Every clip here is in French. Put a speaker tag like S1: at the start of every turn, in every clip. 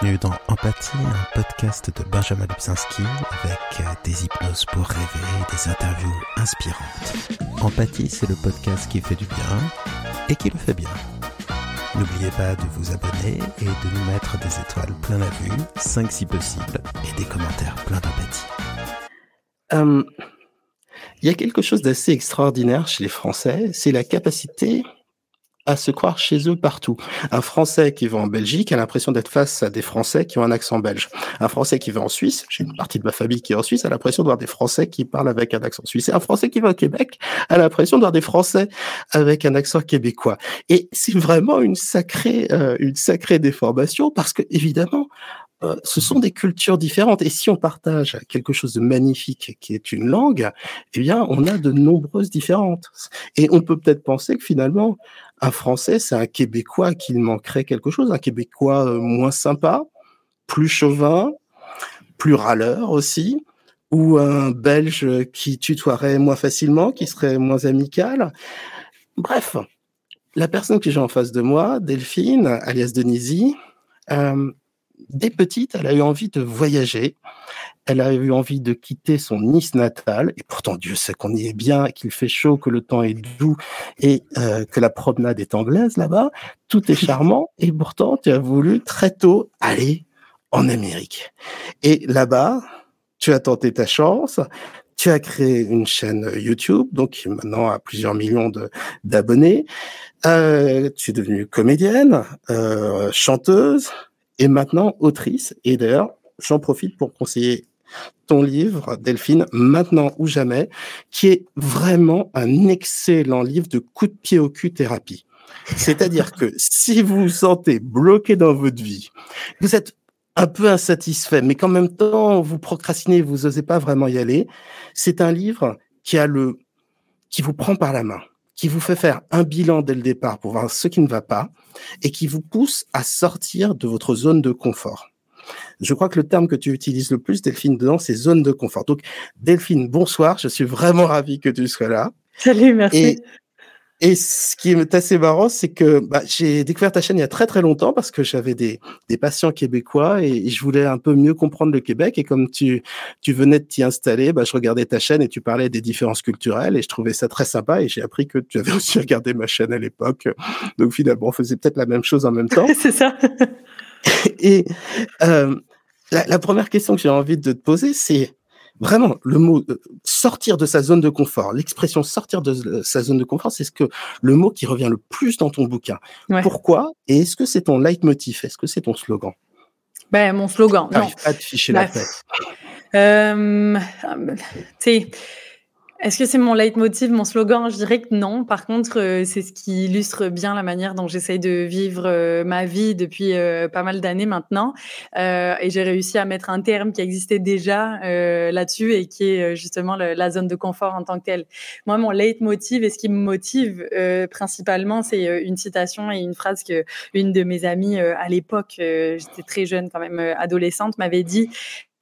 S1: bienvenue dans Empathie, un podcast de Benjamin Lubzinski avec des hypnoses pour rêver et des interviews inspirantes. Empathie, c'est le podcast qui fait du bien et qui le fait bien. N'oubliez pas de vous abonner et de nous mettre des étoiles plein la vue, 5 si possible, et des commentaires plein d'empathie.
S2: Euh, il y a quelque chose d'assez extraordinaire chez les Français, c'est la capacité à se croire chez eux partout. Un Français qui va en Belgique a l'impression d'être face à des Français qui ont un accent belge. Un Français qui va en Suisse, j'ai une partie de ma famille qui est en Suisse, a l'impression de voir des Français qui parlent avec un accent suisse. Et un Français qui va au Québec a l'impression de voir des Français avec un accent québécois. Et c'est vraiment une sacrée, euh, une sacrée déformation parce que évidemment, euh, ce sont des cultures différentes. Et si on partage quelque chose de magnifique qui est une langue, eh bien, on a de nombreuses différentes. Et on peut peut-être penser que finalement, un Français, c'est un Québécois qui manquerait quelque chose, un Québécois euh, moins sympa, plus chauvin, plus râleur aussi, ou un Belge qui tutoierait moins facilement, qui serait moins amical. Bref, la personne que j'ai en face de moi, Delphine, alias Denisi, euh, dès petite, elle a eu envie de voyager. Elle a eu envie de quitter son Nice natal. Et pourtant, Dieu sait qu'on y est bien, qu'il fait chaud, que le temps est doux et euh, que la promenade est anglaise là-bas. Tout est charmant. Et pourtant, tu as voulu très tôt aller en Amérique. Et là-bas, tu as tenté ta chance. Tu as créé une chaîne YouTube, donc qui maintenant a plusieurs millions d'abonnés. Euh, tu es devenue comédienne, euh, chanteuse, et maintenant autrice. Et d'ailleurs, j'en profite pour conseiller ton livre, Delphine, Maintenant ou jamais, qui est vraiment un excellent livre de coup de pied au cul thérapie. C'est-à-dire que si vous vous sentez bloqué dans votre vie, vous êtes un peu insatisfait, mais qu'en même temps vous procrastinez, vous n'osez pas vraiment y aller, c'est un livre qui a le, qui vous prend par la main qui vous fait faire un bilan dès le départ pour voir ce qui ne va pas et qui vous pousse à sortir de votre zone de confort. Je crois que le terme que tu utilises le plus, Delphine, dedans, c'est zone de confort. Donc, Delphine, bonsoir. Je suis vraiment ravi que tu sois là.
S3: Salut, merci.
S2: Et ce qui est assez marrant, c'est que bah, j'ai découvert ta chaîne il y a très très longtemps parce que j'avais des, des patients québécois et, je voulais un peu mieux comprendre le Québec. Et comme tu, tu venais de t'y installer, bah, je regardais ta chaîne et tu parlais des différences culturelles et je trouvais ça très sympa. Et j'ai appris que tu avais aussi regardé ma chaîne à l'époque. Donc finalement, on faisait peut-être la même chose en même temps.
S3: c'est ça.
S2: et euh, la, la première question que j'ai envie de te poser, c'est vraiment le mot euh, sortir de sa zone de confort, l'expression sortir de euh, sa zone de confort, c'est ce que le mot qui revient le plus dans ton bouquin. Pourquoi Et est-ce que c'est ton leitmotiv? Est-ce que c'est ton slogan?
S3: Ben mon slogan. Non.
S2: Pas de ficher la tête.
S3: Euh, est-ce que c'est mon leitmotiv, mon slogan? Je dirais que non. Par contre, euh, c'est ce qui illustre bien la manière dont j'essaye de vivre euh, ma vie depuis euh, pas mal d'années maintenant. et j'ai réussi à mettre un terme qui existait déjà là-dessus et qui est justement la zone de confort en tant que telle. Moi, mon leitmotiv et ce qui me motive principalement, c'est une citation et une phrase que une de mes amies à l'époque, j'étais très jeune quand même, adolescente, m'avait dit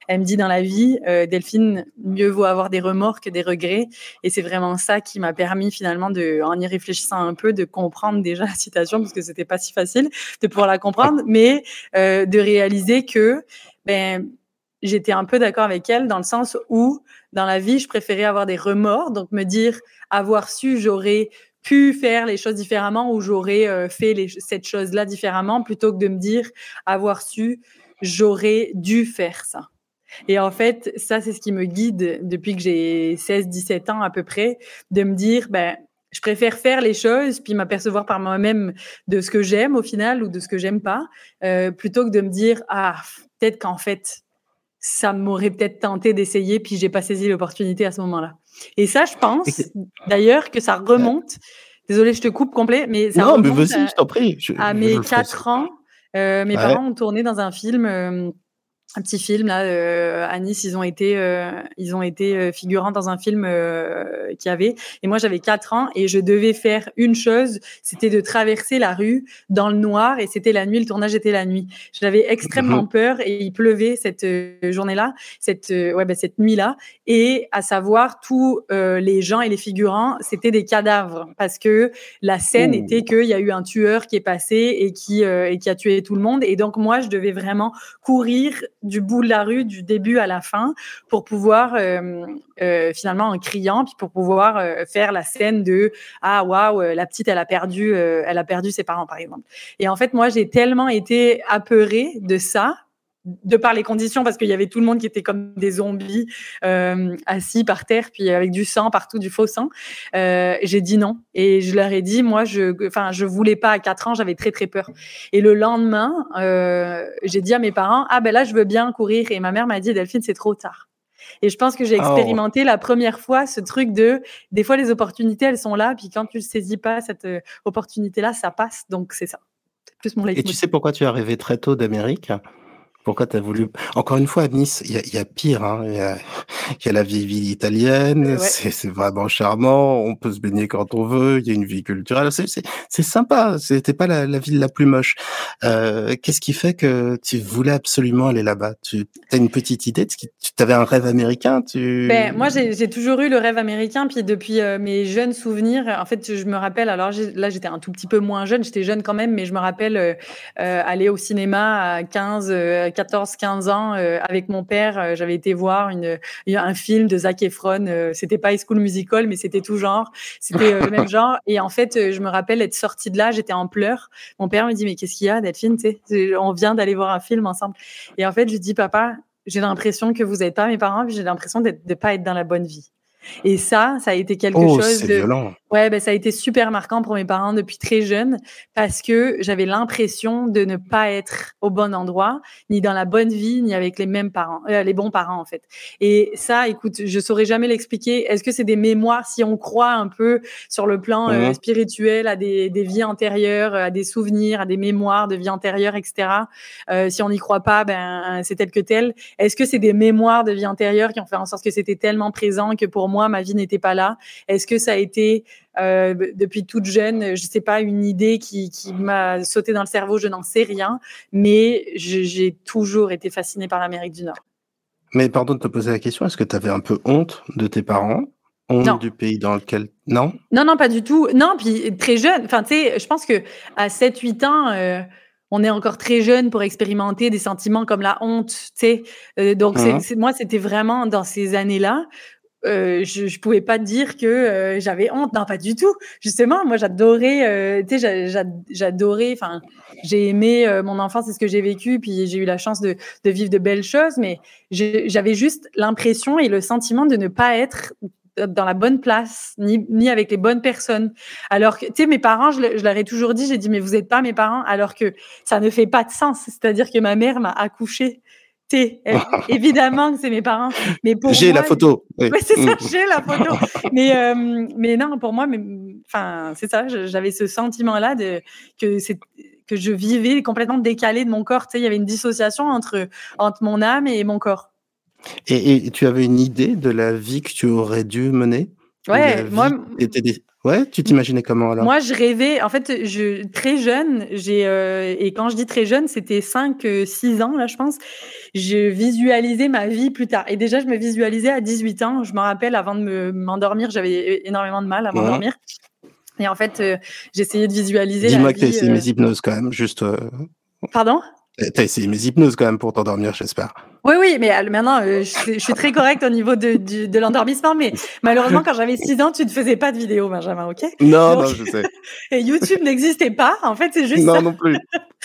S3: elle me dit dans la vie, euh, Delphine, mieux vaut avoir des remords que des regrets. Et c'est vraiment ça qui m'a permis finalement, de, en y réfléchissant un peu, de comprendre déjà la citation, parce que c'était pas si facile de pouvoir la comprendre, mais euh, de réaliser que ben, j'étais un peu d'accord avec elle dans le sens où, dans la vie, je préférais avoir des remords, donc me dire, avoir su, j'aurais pu faire les choses différemment ou j'aurais euh, fait cette chose-là différemment plutôt que de me dire, avoir su, j'aurais dû faire ça. Et en fait, ça, c'est ce qui me guide depuis que j'ai 16, 17 ans à peu près, de me dire, ben, je préfère faire les choses puis m'apercevoir par moi-même de ce que j'aime au final ou de ce que j'aime pas, euh, plutôt que de me dire, ah, peut-être qu'en fait, ça m'aurait peut-être tenté d'essayer puis j'ai pas saisi l'opportunité à ce moment-là. Et ça, je pense d'ailleurs que ça remonte. Désolée, je te coupe complet, mais ça
S2: non, mais
S3: vas-y,
S2: je t'en prie.
S3: à mes 4 ans, euh, mes parents ont tourné dans un film. Euh, un petit film là euh, à Nice ils ont été euh, ils ont été euh, figurants dans un film euh, qui avait et moi j'avais quatre ans et je devais faire une chose c'était de traverser la rue dans le noir et c'était la nuit le tournage était la nuit j'avais extrêmement
S2: Mhm.
S3: peur et il pleuvait cette euh, journée là cette ouais ben, cette nuit là et à savoir tous les gens et les figurants c'était des cadavres parce que la scène
S2: Ouh.
S3: était qu'il y a eu un tueur qui est passé et qui et qui a tué tout le monde et donc moi je devais vraiment courir du bout de la rue, du début à la fin, pour pouvoir euh, euh, finalement en criant, puis pour pouvoir euh, faire la scène de ah waouh euh, la petite elle a perdu euh, elle a perdu ses parents par exemple. Et en fait moi j'ai tellement été apeurée de ça de par les conditions parce qu'il y avait tout le monde qui était comme des zombies euh, assis par terre puis avec du sang partout du faux sang. Euh, j'ai dit non. Et je leur ai dit moi je enfin je voulais pas à 4 ans j'avais très très peur. Et le lendemain euh, j'ai dit à mes parents ah ben là je veux bien courir et ma mère m'a dit Delphine c'est trop tard et je pense que j'ai
S2: Oh.
S3: expérimenté la première fois ce truc de des fois les opportunités elles sont là puis quand tu ne saisis pas cette euh, opportunité là ça passe. Donc c'est ça. Plus mon
S2: Et tu sais pourquoi tu es arrivé très tôt d'Amérique? Pourquoi tu as voulu... Encore une fois, à Nice, il y y a pire. hein. Il y, a, y a la vieille ville italienne,
S3: Ouais.
S2: c'est vraiment charmant, on peut se baigner quand on veut, il y a une vie culturelle, c'est- sympa, c'était pas la, la ville la plus moche. Euh, Qu'est-ce qui fait que tu voulais absolument aller là-bas? Tu as une petite idée Tu avais un rêve américain tu...
S3: Ben, moi, j'ai toujours eu le rêve américain, puis depuis euh, mes jeunes souvenirs, en fait, je me rappelle, alors là, j'étais un tout petit peu moins jeune, j'étais jeune quand même, mais je me rappelle euh, euh, aller au cinéma à 15, euh, 14, 15 ans euh, avec mon père. euh, J'avais été voir une, un film de Zac Efron, euh, c'était pas High School Musical, mais c'était tout genre, c'était le même genre. Et en fait, je me rappelle être sortie de là, j'étais en pleurs. Mon père me dit, mais qu'est-ce qu'il y a, Delphine, on vient d'aller voir un film ensemble. Et en fait, je lui dis, papa, j'ai l'impression que vous n'êtes pas mes parents, puis j'ai l'impression de ne pas être dans la bonne vie. Et ça, ça a été quelque
S2: Oh,
S3: chose
S2: c'est
S3: de.
S2: violent.
S3: Ouais, ben, ça a été super marquant pour mes parents depuis très jeune parce que j'avais l'impression de ne pas être au bon endroit, ni dans la bonne vie, ni avec les mêmes parents, euh, les bons parents en fait. Et ça, écoute, je saurais jamais l'expliquer. Est-ce que c'est des mémoires si on croit un peu sur le plan euh,
S2: Mhm.
S3: spirituel à des, des vies antérieures, à des souvenirs, à des mémoires de vie antérieure, etc. Euh, si on n'y croit pas, ben c'est tel que tel. Est-ce que c'est des mémoires de vie antérieure qui ont fait en sorte que c'était tellement présent que pour moi ma vie n'était pas là Est-ce que ça a été euh, depuis toute jeune, je sais pas, une idée qui, qui m'a sauté dans le cerveau, je n'en sais rien, mais j'ai toujours été fascinée par l'Amérique du Nord.
S2: Mais pardon de te poser la question, est-ce que tu avais un peu honte de tes parents? Honte
S3: Non.
S2: du pays dans lequel... Non?
S3: Non, non, pas du tout. Non, puis très jeune. Enfin, tu sais, je pense que à 7-8 ans, euh, on est encore très jeune pour expérimenter des sentiments comme la honte, tu sais. Euh, donc, c'est- moi, c'était vraiment dans ces années-là. Euh, je, je pouvais pas dire que euh, j'avais honte, non pas du tout. Justement, moi j'adorais, euh, tu sais, j'a- j'a- j'adorais. Enfin, j'ai aimé mon enfance, c'est ce que j'ai vécu, puis j'ai eu la chance de, vivre de belles choses, mais j'avais juste l'impression et le sentiment de ne pas être dans la bonne place, ni, avec les bonnes personnes. Alors que, tu sais, mes parents, je, je leur ai toujours dit, j'ai dit, mais vous n'êtes pas mes parents, alors que ça ne fait pas de sens. C'est-à-dire que ma mère m'a accouché. Elle- évidemment que c'est mes parents. Mais pour
S2: J'ai la photo. oui.
S3: Ouais, c'est ça,
S2: Mm.
S3: j'ai la photo. Mais, euh, mais non, pour moi, mais, enfin, c'est ça, j'avais ce sentiment-là de que c'est que je vivais complètement décalé de mon corps. Tu sais, il y avait une dissociation entre entre mon âme et mon corps.
S2: Et, et tu avais une idée de la vie que tu aurais dû mener? Ou
S3: Ouais, moi,
S2: était Ouais, tu t'imaginais comment alors?
S3: Moi, je rêvais, en fait, je, très jeune, j'ai, euh, et quand je dis très jeune, c'était 5, 6 ans, là, je pense, je visualisais ma vie plus tard. Et déjà, je me visualisais à 18 ans. Je me rappelle, avant de me- m'endormir, j'avais énormément de mal à
S2: Ouais.
S3: m'endormir. Et en fait, euh, j'essayais de visualiser
S2: Dis-moi que t'as
S3: vie.
S2: essayé
S3: euh,
S2: mes hypnoses quand même, juste. euh,
S3: Pardon?
S2: T'as essayé mes hypnoses quand même pour t'endormir, j'espère.
S3: Oui, oui, mais euh, maintenant, euh, je, suis- je suis très correcte au niveau de, de l'endormissement, mais malheureusement, quand j'avais 6 ans, tu ne faisais pas de vidéo, Benjamin, ok?
S2: Non,
S3: Donc-
S2: non, je sais.
S3: Et YouTube n'existait pas, en fait, c'est juste
S2: Non,
S3: ça.
S2: non plus.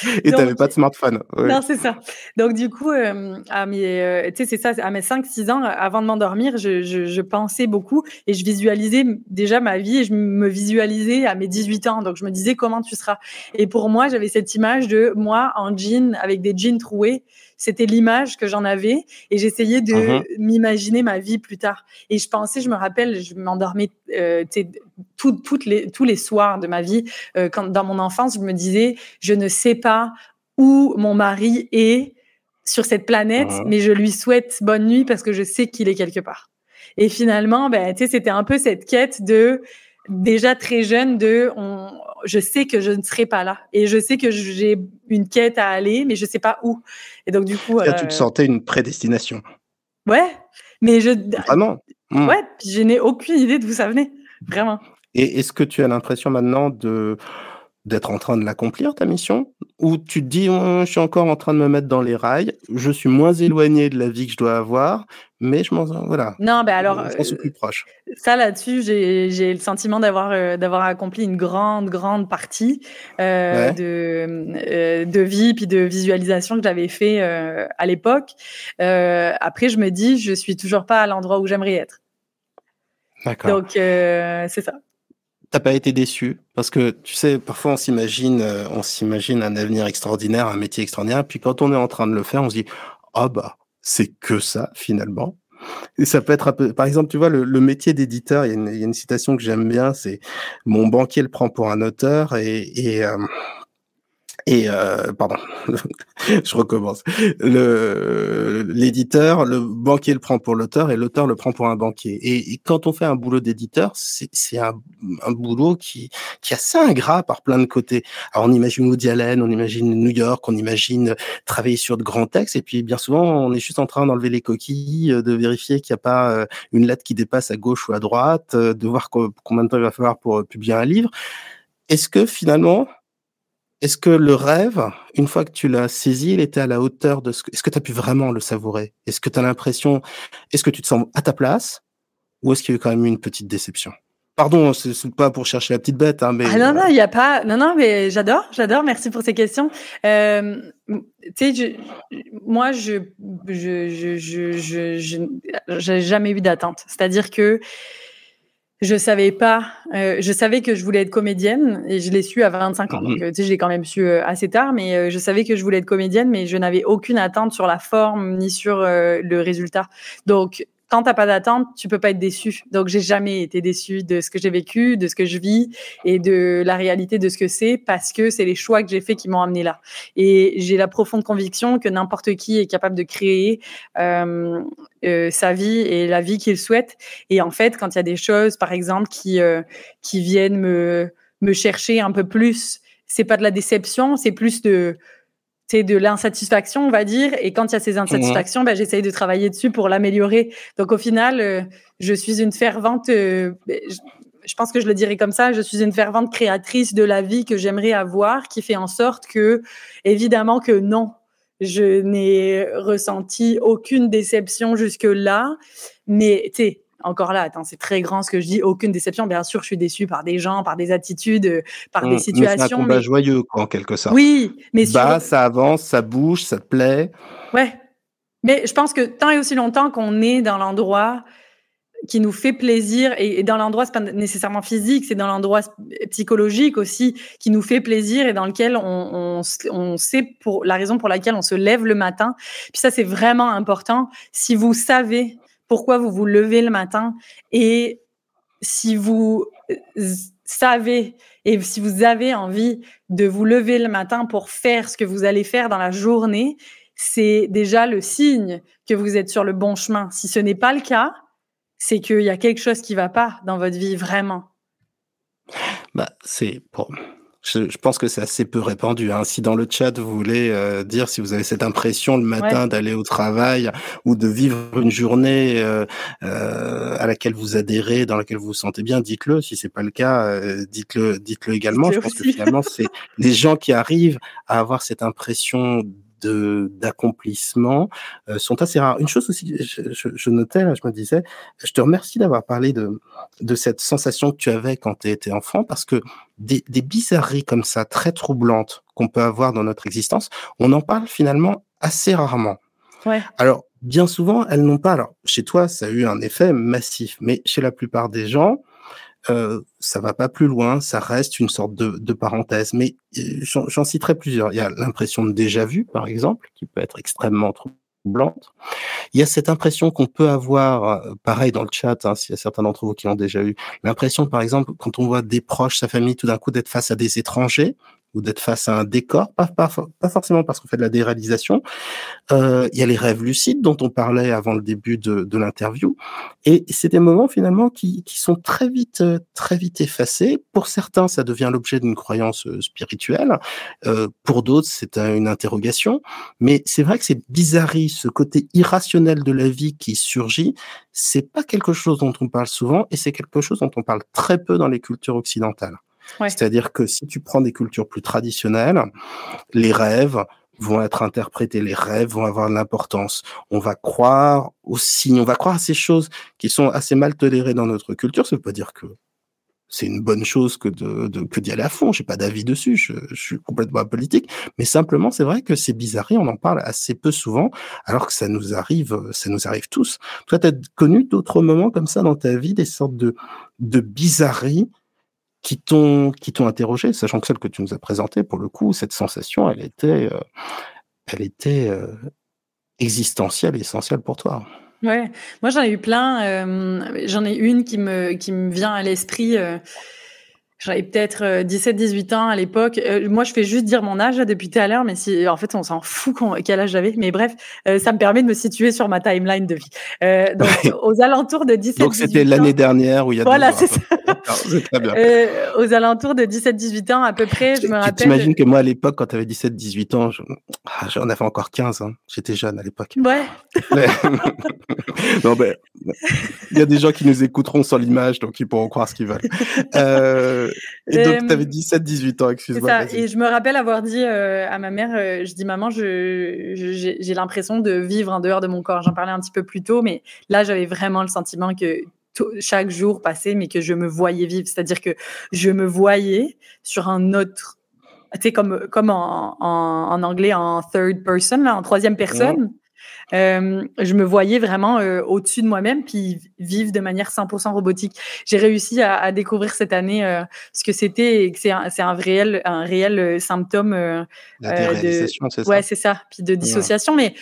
S2: Et
S3: Donc-
S2: t'avais pas de smartphone. ouais.
S3: Non, c'est ça. Donc, du coup, euh, à mes, euh, tu sais, c'est ça, à mes 5-6 ans, avant de m'endormir, je, je, je pensais beaucoup et je visualisais déjà ma vie et je me visualisais à mes 18 ans. Donc, je me disais comment tu seras? Et pour moi, j'avais cette image de moi en jean avec des jeans troués. C'était l'image que j'en avais et j'essayais de
S2: Mhm.
S3: m'imaginer ma vie plus tard. Et je pensais, je me rappelle, je m'endormais euh, tout- toutes les, tous les soirs de ma vie. Euh, quand, dans mon enfance, je me disais, je ne sais pas où mon mari est sur cette planète, mais je lui souhaite bonne nuit parce que je sais qu'il est quelque part. Et finalement, ben, tu sais, c'était un peu cette quête de déjà très jeune de on, je sais que je ne serai pas là et je sais que j'ai une quête à aller mais je sais pas où et donc du coup
S2: Là, tu te sentais une prédestination?
S3: Ouais mais je
S2: vraiment?
S3: Mmh. ouais je n'ai aucune idée d'où ça venait vraiment.
S2: Et est-ce que tu as l'impression maintenant de d'être en train de l'accomplir, ta mission Ou tu te dis, «Oh, je suis encore en train de me mettre dans les rails, je suis moins éloigné de la vie que je dois avoir, mais je m'en... Voilà.
S3: Non, ben alors...
S2: Je suis plus proche.
S3: Ça, là-dessus, j'ai le sentiment d'avoir d'avoir accompli une grande, grande partie euh, de, de vie puis de visualisation que j'avais fait à l'époque. après, je me dis, je suis toujours pas à l'endroit où j'aimerais être.
S2: D'accord.
S3: Donc, c'est ça
S2: t'as pas été déçu? Parce que tu sais parfois on s'imagine euh, on s'imagine un avenir extraordinaire un métier extraordinaire puis quand on est en train de le faire on se dit ah bah c'est que ça finalement et ça peut être un peu par exemple tu vois le, métier d'éditeur il y, a une citation que j'aime bien c'est mon banquier le prend pour un auteur et, et euh, et euh, pardon, je recommence. Le l'éditeur, le banquier le prend pour l'auteur et l'auteur le prend pour un banquier. Et, quand on fait un boulot d'éditeur, c'est un, un boulot qui qui est assez ingrat par plein de côtés. Alors on imagine Woody Allen, on imagine New York, on imagine travailler sur de grands textes, et puis bien souvent on est juste en train d'enlever les coquilles, de vérifier qu'il n'y a pas euh, une lettre qui dépasse à gauche ou à droite, euh, de voir combien de temps il va falloir pour publier un livre. Est-ce que finalement est-ce que le rêve, une fois que tu l'as saisi, il était à la hauteur de ce que... Est-ce que tu as pu vraiment le savourer? Est-ce que tu as l'impression... Est-ce que tu te sens à ta place? Ou est-ce qu'il y a eu quand même une petite déception? Pardon, c'est pas pour chercher la petite bête, hein, mais...
S3: Ah non, non, il n'y a pas... Non, non, mais j'adore, j'adore, merci pour ces questions. Euh, tu sais, moi, je je, je, je, jamais eu d'attente. C'est-à-dire que je savais pas. Euh, je savais que je voulais être comédienne et je l'ai su à 25 ans. Donc, mmh euh, tu sais, je l'ai quand même su euh, assez tard, mais je savais que je voulais être comédienne, mais je n'avais aucune attente sur la forme ni sur le résultat. Donc, quand t'as pas d'attente, tu peux pas être déçu. Donc j'ai jamais été déçu de ce que j'ai vécu, de ce que je vis et de la réalité de ce que c'est parce que c'est les choix que j'ai faits qui m'ont amené là. Et j'ai la profonde conviction que n'importe qui est capable de créer euh, euh, sa vie et la vie qu'il souhaite. Et en fait, quand il y a des choses, par exemple, qui euh, qui viennent me me chercher un peu plus, c'est pas de la déception, c'est plus de c'est de l'insatisfaction, on va dire. Et quand il y a ces insatisfactions, ben, j'essaye de travailler dessus pour l'améliorer. Donc, au final, euh, je suis une fervente, euh, ben, je, pense que je le dirais comme ça, je suis une fervente créatrice de la vie que j'aimerais avoir, qui fait en sorte que, évidemment que non, je n'ai ressenti aucune déception jusque-là. Mais, tu sais, encore là, attends, c'est très grand ce que je dis, aucune déception. Bien sûr, je suis déçue par des gens, par des attitudes, euh, par des situations. C'est
S2: un combat joyeux, quoi, en quelque sorte.
S3: Oui, mais
S2: bah, ça avance, ça bouge, ça te plaît.
S3: Ouais, mais je pense que tant et aussi longtemps qu'on est dans l'endroit qui nous fait plaisir et, dans l'endroit c'est pas nécessairement physique c'est dans l'endroit psychologique aussi qui nous fait plaisir et dans lequel on, on, sait pour la raison pour laquelle on se lève le matin puis ça c'est vraiment important si vous savez pourquoi vous vous levez le matin et si vous euh, savez et si vous avez envie de vous lever le matin pour faire ce que vous allez faire dans la journée, c'est déjà le signe que vous êtes sur le bon chemin. Si ce n'est pas le cas, c'est qu'il y a quelque chose qui ne va pas dans votre vie vraiment.
S2: Bah, c'est pour je, je, pense que c'est assez peu répandu. Hein. Si dans le chat vous voulez euh, dire si vous avez cette impression le matin d'aller au travail ou de vivre une journée euh, euh, à laquelle vous adhérez, dans laquelle vous vous sentez bien, dites-le. Si c'est pas le cas, euh, dites-le, dites-le également. je pense que finalement c'est les gens qui arrivent à avoir cette impression d'accomplissement euh, sont assez rares. Une chose aussi, je, je, je, notais, je me disais, je te remercie d'avoir parlé de de cette sensation que tu avais quand tu étais enfant, parce que des, des bizarreries comme ça, très troublantes, qu'on peut avoir dans notre existence, on en parle finalement assez rarement.
S3: Ouais.
S2: Alors, bien souvent, elles n'ont pas. Alors, chez toi, ça a eu un effet massif, mais chez la plupart des gens, euh, ça va pas plus loin, ça reste une sorte de, de parenthèse. Mais euh, j'en citerai plusieurs. Il y a l'impression de déjà vu, par exemple, qui peut être extrêmement troublante. Il y a cette impression qu'on peut avoir, euh, pareil dans le chat, hein, s'il y a certains d'entre vous qui l'ont déjà eu, l'impression, par exemple, quand on voit des proches, sa famille, tout d'un coup d'être face à des étrangers, ou d'être face à un décor, pas, forcément parce qu'on fait de la déréalisation. Euh, il y a les rêves lucides dont on parlait avant le début de, de l'interview, et c'est des moments finalement qui, qui sont très vite, euh, très vite effacés. Pour certains, ça devient l'objet d'une croyance euh, spirituelle. Euh, pour d'autres, c'est une interrogation. Mais c'est vrai que c'est bizarrerie, ce côté irrationnel de la vie qui surgit, c'est pas quelque chose dont on parle souvent, et c'est quelque chose dont on parle très peu dans les cultures occidentales. C'est-à-dire que si tu prends des cultures plus traditionnelles, les rêves vont être interprétés, les rêves vont avoir de l'importance. On va croire aussi, on va croire à ces choses qui sont assez mal tolérées dans notre culture. Ça veut pas dire que c'est une bonne chose que de, que d'y aller à fond. J'ai pas d'avis dessus. Je, suis complètement apolitique. Mais simplement, c'est vrai que ces bizarreries, on en parle assez peu souvent, alors que ça nous arrive, ça nous arrive tous. Toi, as connu d'autres moments comme ça dans ta vie, des sortes de, de bizarreries qui t'ont qui t'ont interrogé, sachant que celle que tu nous as présentée, pour le coup, cette sensation, elle était, euh, elle était euh, existentielle, essentielle pour toi.
S3: Ouais, moi j'en ai eu plein. Euh, j'en ai une qui me qui me vient à l'esprit. J'avais peut-être 17-18 ans à l'époque. moi, je fais juste dire mon âge depuis tout à l'heure, mais si, en fait, on s'en fout quel âge j'avais. Mais bref, ça me permet de me situer sur ma timeline de vie. donc, aux alentours de 17
S2: Donc, c'était l'année dernière où il y a
S3: Voilà, c'est ça. Euh, aux alentours de 17-18 ans à peu près, je me rappelle.
S2: Tu t'imagines que moi à l'époque, quand tu avais 17-18 ans, ah, j'en avais encore 15, hein. j'étais jeune à l'époque.
S3: Ouais.
S2: non, ben, il y a des gens qui nous écouteront sans l'image, donc ils pourront croire ce qu'ils veulent. Euh, et donc, tu avais 17-18 ans, excuse-moi.
S3: Et je me rappelle avoir dit euh, à ma mère, je dis, maman, j'ai l'impression de vivre en dehors de mon corps. J'en parlais un petit peu plus tôt, mais là, j'avais vraiment le sentiment que chaque jour passé, mais que je me voyais vivre. C'est-à-dire que je me voyais sur un autre, tu sais, comme, comme en, en, anglais, en third person, là, en troisième personne. Euh, je me voyais vraiment euh, au-dessus de moi-même, puis vivre de manière 100% robotique. J'ai réussi à, à, découvrir cette année euh, ce que c'était et que c'est un, un, réel, un réel symptôme
S2: La de, c'est.
S3: Ouais, c'est ça. Puis de dissociation, mais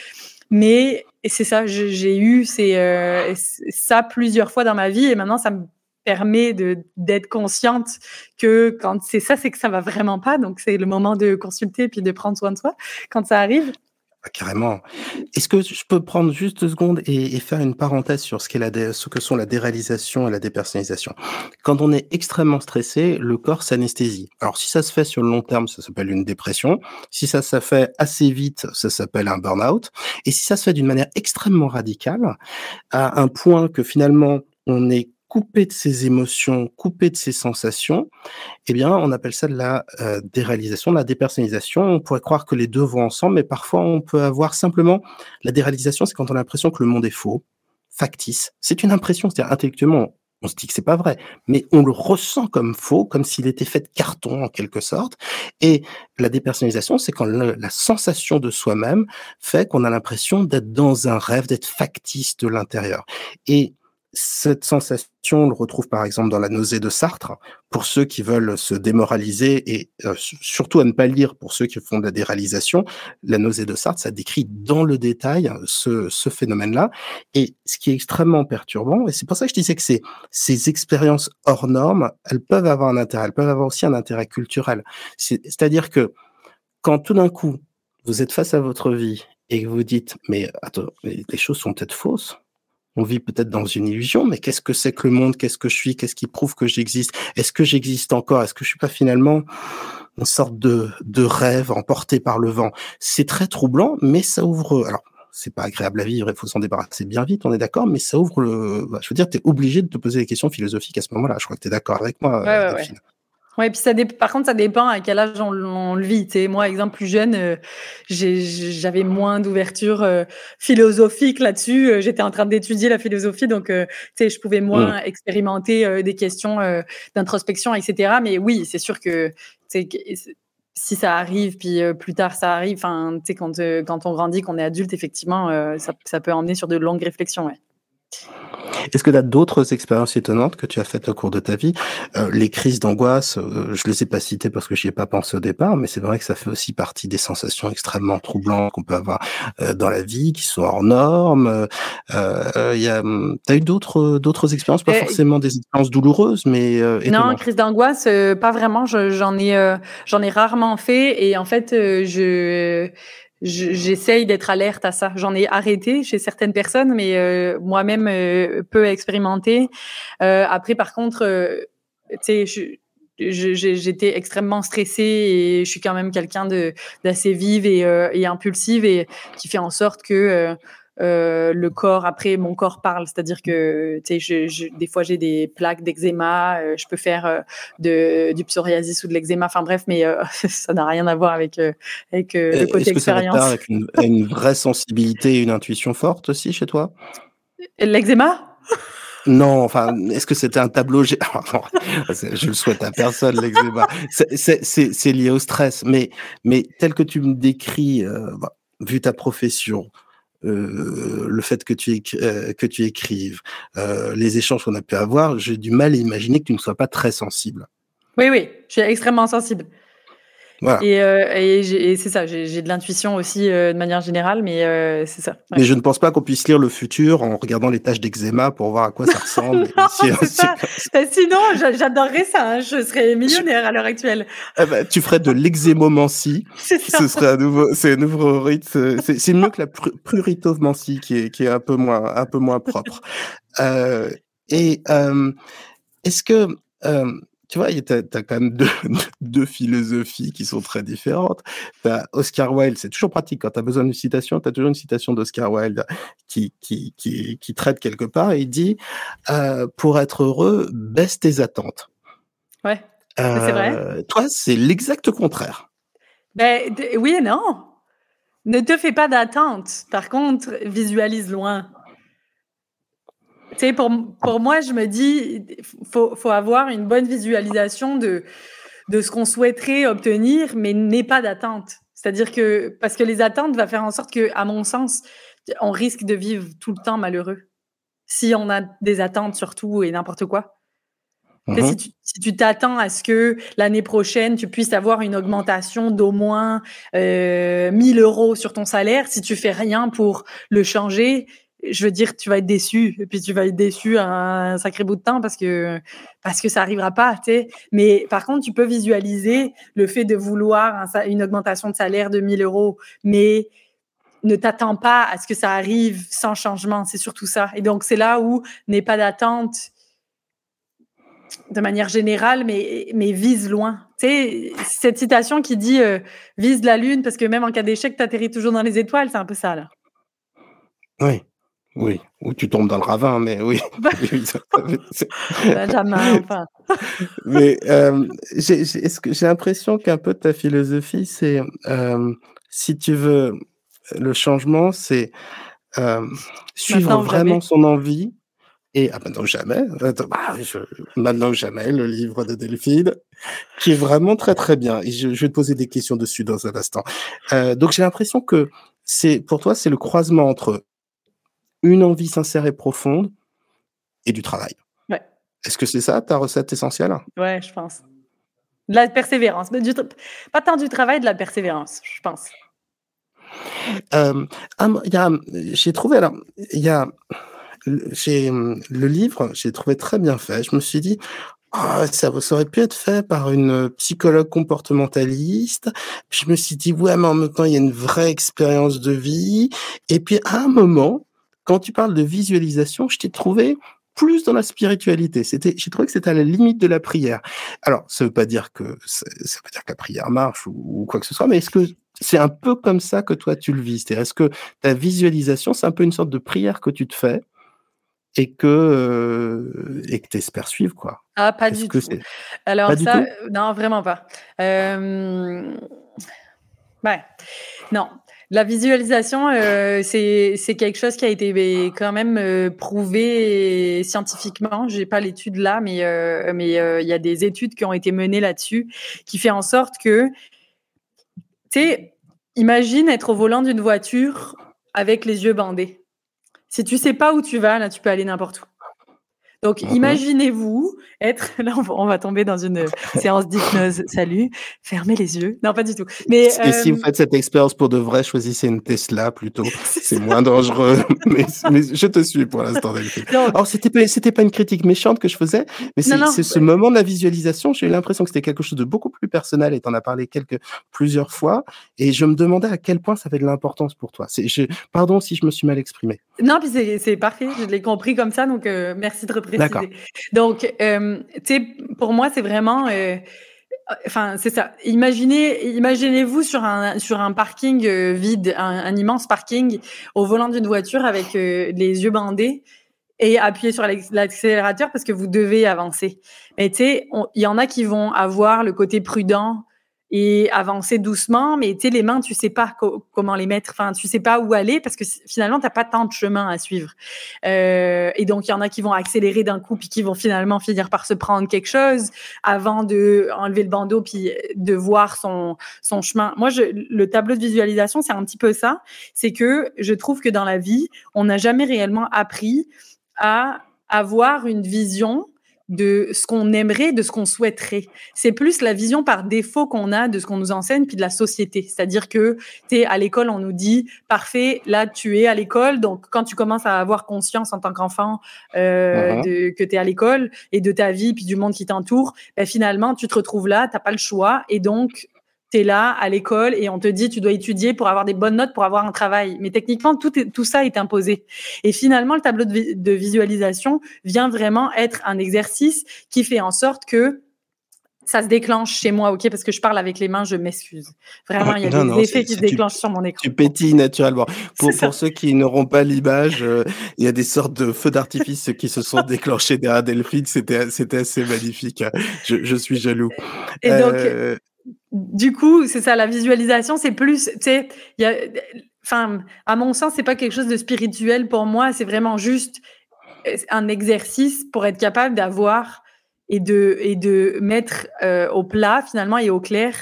S3: mais c'est ça, j'ai eu euh, ça plusieurs fois dans ma vie et maintenant ça me permet d'être consciente que quand c'est ça, c'est que ça va vraiment pas. Donc c'est le moment de consulter puis de prendre soin de soi quand ça arrive.
S2: Ah, carrément. Est-ce que je peux prendre juste deux secondes et, faire une parenthèse sur ce, ce que sont la déréalisation et la dépersonnalisation? Quand on est extrêmement stressé, le corps s'anesthésie. Alors si ça se fait sur le long terme, ça s'appelle une dépression. Si ça se fait assez vite, ça s'appelle un burn-out. Et si ça se fait d'une manière extrêmement radicale, à un point que finalement on est coupé de ses émotions, coupé de ses sensations, eh bien, on appelle ça de la euh, déréalisation, de la dépersonnalisation. On pourrait croire que les deux vont ensemble, mais parfois on peut avoir simplement la déréalisation, c'est quand on a l'impression que le monde est faux, factice. C'est une impression, c'est-à-dire intellectuellement, on se dit que c'est pas vrai, mais on le ressent comme faux, comme s'il était fait de carton en quelque sorte. Et la dépersonnalisation, c'est quand la sensation de soi-même fait qu'on a l'impression d'être dans un rêve, d'être factice de l'intérieur. Et cette sensation, on le retrouve par exemple dans la nausée de Sartre, pour ceux qui veulent se démoraliser et euh, surtout à ne pas lire pour ceux qui font de la déréalisation. La nausée de Sartre, ça décrit dans le détail ce, ce phénomène-là. Et ce qui est extrêmement perturbant, et c'est pour ça que je disais que ces, ces expériences hors normes, elles peuvent avoir un intérêt, elles peuvent avoir aussi un intérêt culturel. C'est-à-dire que quand tout d'un coup, vous êtes face à votre vie et que vous dites, mais attends, les choses sont peut-être fausses on vit peut-être dans une illusion, mais qu'est-ce que c'est que le monde? Qu'est-ce que je suis? Qu'est-ce qui prouve que j'existe? Est-ce que j'existe encore? Est-ce que je suis pas finalement une sorte de, de rêve emporté par le vent? C'est très troublant, mais ça ouvre. Alors, c'est pas agréable à vivre, il faut s'en débarrasser bien vite, on est d'accord, mais ça ouvre le. Bah, je veux dire, tu es obligé de te poser des questions philosophiques à ce moment-là. Je crois que tu es d'accord avec moi.
S3: Ouais, Ouais, puis ça par contre, ça dépend à quel âge on, le vit. sais, Moi, exemple, plus jeune, euh, j'avais moins d'ouverture euh, philosophique là-dessus. Euh, j'étais en train d'étudier la philosophie, donc sais, je pouvais moins mmh. expérimenter des questions d'introspection, etc. Mais oui, c'est sûr que si ça arrive, puis plus tard ça arrive, quand, quand on grandit, qu'on est adulte, effectivement, ça, ça, peut emmener sur de longues réflexions. Ouais.
S2: Est-ce que tu as d'autres expériences étonnantes que tu as faites au cours de ta vie? Euh, Les crises d'angoisse, euh, je les ai pas citées parce que j'y ai pas pensé au départ, mais c'est vrai que ça fait aussi partie des sensations extrêmement troublantes qu'on peut avoir euh, dans la vie, qui sont hors normes. Euh, a, hum, t'as eu d'autres d'autres expériences, pas forcément des expériences douloureuses, mais
S3: non, crise d'angoisse, pas vraiment. J'en ai j'en ai rarement fait et en fait je j'essaye d'être alerte à ça. J'en ai arrêté chez certaines personnes, mais euh, moi-même euh, peu expérimenté. Euh, après, par contre, euh, tu sais, j'étais extrêmement stressée et je suis quand même quelqu'un d'assez vive et, et, impulsive et qui fait en sorte que euh, le corps, après, mon corps parle, c'est-à-dire que je, des fois j'ai des plaques d'eczéma, euh, je peux faire euh, de, du psoriasis ou de l'eczéma, enfin bref, mais ça n'a rien à voir avec, avec le côté expérience. Est-ce
S2: que ça avec une, vraie sensibilité et une intuition forte aussi chez toi?
S3: L'eczéma?
S2: Non, enfin, est-ce que c'était un tableau Je le souhaite à personne, l'eczéma. C'est lié au stress, mais, mais tel que tu me décris, bah, vu ta profession, euh, le fait que tu, euh, que tu écrives, euh, les échanges qu'on a pu avoir, j'ai du mal à imaginer que tu ne sois pas très sensible.
S3: Oui, oui, je suis extrêmement sensible. Et, euh, et, c'est ça, j'ai de l'intuition aussi euh, de manière générale, mais euh, c'est ça.
S2: Mais je ne pense pas qu'on puisse lire le futur en regardant les tâches d'eczéma pour voir à quoi ça ressemble.
S3: Bah, sinon, j'adorerais ça. Hein, je serais millionnaire à l'heure actuelle.
S2: Eh ben, tu ferais de l'exémomancie. Ce serait un nouveau, c'est un nouveau rite. C'est mieux que la pruritomancie qui est, qui est un peu moins, un peu moins propre. et est-ce que tu vois, tu as, quand même deux, deux, philosophies qui sont très différentes. Tu as Oscar Wilde, c'est toujours pratique quand tu as besoin d'une citation, tu as toujours une citation d'Oscar Wilde qui, qui, qui, qui, traite quelque part et il dit euh, Pour être heureux, baisse tes attentes.
S3: Ouais, c'est vrai. Euh,
S2: toi, c'est l'exact contraire.
S3: Ben, oui et non. Ne te fais pas d'attente. Par contre, visualise loin pour, pour moi, je me dis, faut, faut avoir une bonne visualisation de, de ce qu'on souhaiterait obtenir, mais n'aie pas d'attente. C'est-à-dire que, parce que les attentes va faire en sorte que, à mon sens, on risque de vivre tout le temps malheureux. Si on a des attentes sur tout et n'importe quoi. Mhm. Si tu t'attends à ce que l'année prochaine, tu puisses avoir une augmentation d'au moins euh, 1000 euros sur ton salaire, si tu fais rien pour le changer, je veux dire, tu vas être déçu, et puis tu vas être déçu un sacré bout de temps parce que parce que ça arrivera pas, tu. Mais par contre, tu peux visualiser le fait de vouloir une augmentation de salaire de 1000 euros, mais ne t'attends pas à ce que ça arrive sans changement. C'est surtout ça. Et donc, c'est là où n'est pas d'attente de manière générale, mais, mais vise loin. Tu sais, cette citation qui dit euh, vise la lune parce que même en cas d'échec, tu atterris toujours dans les étoiles, c'est un peu ça, là.
S2: Oui. Oui, ou tu tombes dans le ravin, mais oui.
S3: Jamais, enfin.
S2: mais euh, j'ai l'impression qu'un peu ta philosophie, c'est euh, si tu veux le changement, c'est euh, suivre vraiment son envie. Et ah, maintenant jamais, bah, maintenant jamais, le livre de Delphine, qui est vraiment très très bien. Et je, je vais te poser des questions dessus dans un instant. Euh, donc j'ai l'impression que c'est pour toi, c'est le croisement entre une envie sincère et profonde et du travail.
S3: Ouais.
S2: Est-ce que c'est ça ta recette essentielle?
S3: Ouais, je pense. De la persévérance. pas tant du travail, de la persévérance, je pense.
S2: Euh, j'ai trouvé, alors, il y a, le livre, j'ai trouvé très bien fait. Je me suis dit, oh, ça, ça, aurait pu être fait par une psychologue comportementaliste. Puis je me suis dit, ouais, mais en même temps, il y a une vraie expérience de vie. Et puis, à un moment, quand tu parles de visualisation, je t'ai trouvé plus dans la spiritualité. C'était, j'ai trouvé que c'était à la limite de la prière. Alors, ça veut pas dire que ça veut dire que la prière marche ou, quoi que ce soit, mais est-ce que c'est un peu comme ça que toi tu le vis? C'est-à-dire, est-ce que ta visualisation, c'est un peu une sorte de prière que tu te fais et que euh, et que t'espères suivre quoi?
S3: Ah, pas du tout. Alors ça, non, vraiment pas. Euh... Ouais, non. La visualisation, euh, c'est quelque chose qui a été ben, quand même euh, prouvé scientifiquement. J'ai pas l'étude là, mais euh, il y a des études qui ont été menées là-dessus, qui fait en sorte que, tu sais, imagine être au volant d'une voiture avec les yeux bandés. Si tu sais pas où tu vas, là, tu peux aller n'importe où. Donc, imaginez-vous être, là, on va, on va tomber dans une séance d'hypnose. Salut, fermez les yeux. Non, pas du tout. Mais,
S2: Et si
S3: euh,
S2: vous faites cette expérience pour de vrai, choisissez une Tesla plutôt.
S3: c'est
S2: moins dangereux. mais, mais je te suis pour l'instant, Alors, c'était pas, c'était pas une critique méchante que je faisais, mais c'est ce moment de la visualisation. J'ai eu l'impression que c'était quelque chose de beaucoup plus personnel et t'en as parlé quelques, plusieurs fois. Et je me demandais à quel point ça avait de l'importance pour toi. Je, pardon si je me suis mal exprimé.
S3: Non, puis c'est parfait, je l'ai compris comme ça, donc euh, merci de
S2: D'accord.
S3: Donc, euh, tu sais, pour moi, c'est vraiment, euh, enfin, c'est ça. Imaginez, imaginez-vous sur un sur un parking euh, vide, un, immense parking, au volant d'une voiture avec les yeux bandés et appuyer sur l'ac- l'accélérateur parce que vous devez avancer. Mais tu sais, il y en a qui vont avoir le côté prudent et avancer doucement, mais tu les mains, tu sais pas co- comment les mettre, enfin, tu sais pas où aller parce que finalement, t'as pas tant de chemin à suivre. Euh, et donc, il y en a qui vont accélérer d'un coup puis qui vont finalement finir par se prendre quelque chose avant de enlever le bandeau puis de voir son, son chemin. Moi, je, le tableau de visualisation, c'est un petit peu ça. C'est que je trouve que dans la vie, on n'a jamais réellement appris à avoir une vision de ce qu'on aimerait, de ce qu'on souhaiterait. C'est plus la vision par défaut qu'on a de ce qu'on nous enseigne puis de la société. C'est-à-dire que, tu à l'école, on nous dit, parfait, là, tu es à l'école. Donc, quand tu commences à avoir conscience en tant qu'enfant euh, de, que tu es à l'école et de ta vie puis du monde qui t'entoure, ben, finalement, tu te retrouves là, t'as pas le choix. Et donc, tu es là à l'école et on te dit tu dois étudier pour avoir des bonnes notes pour avoir un travail. Mais techniquement, tout, est, tout ça est imposé. Et finalement, le tableau de, de visualisation vient vraiment être un exercice qui fait en sorte que ça se déclenche chez moi, ok, parce que je parle avec les mains, je m'excuse. Vraiment, il y a
S2: Non,
S3: des
S2: non,
S3: effets qui se
S2: tu-
S3: déclenchent sur mon écran.
S2: Tu pétilles naturellement. Pour, pour ceux qui n'auront pas l'image, euh, il y a des sortes de feux d'artifice qui se sont déclenchés derrière Delphine. C'était, c'était assez magnifique. Je, je suis jaloux.
S3: Et donc,
S2: Euh,
S3: du coup, c'est ça, la visualisation, c'est plus, tu sais, il y a, enfin, à mon sens, c'est pas quelque chose de spirituel pour moi, c'est vraiment juste euh, un exercice pour être capable d'avoir et de, et de mettre euh, au plat, finalement, et au clair,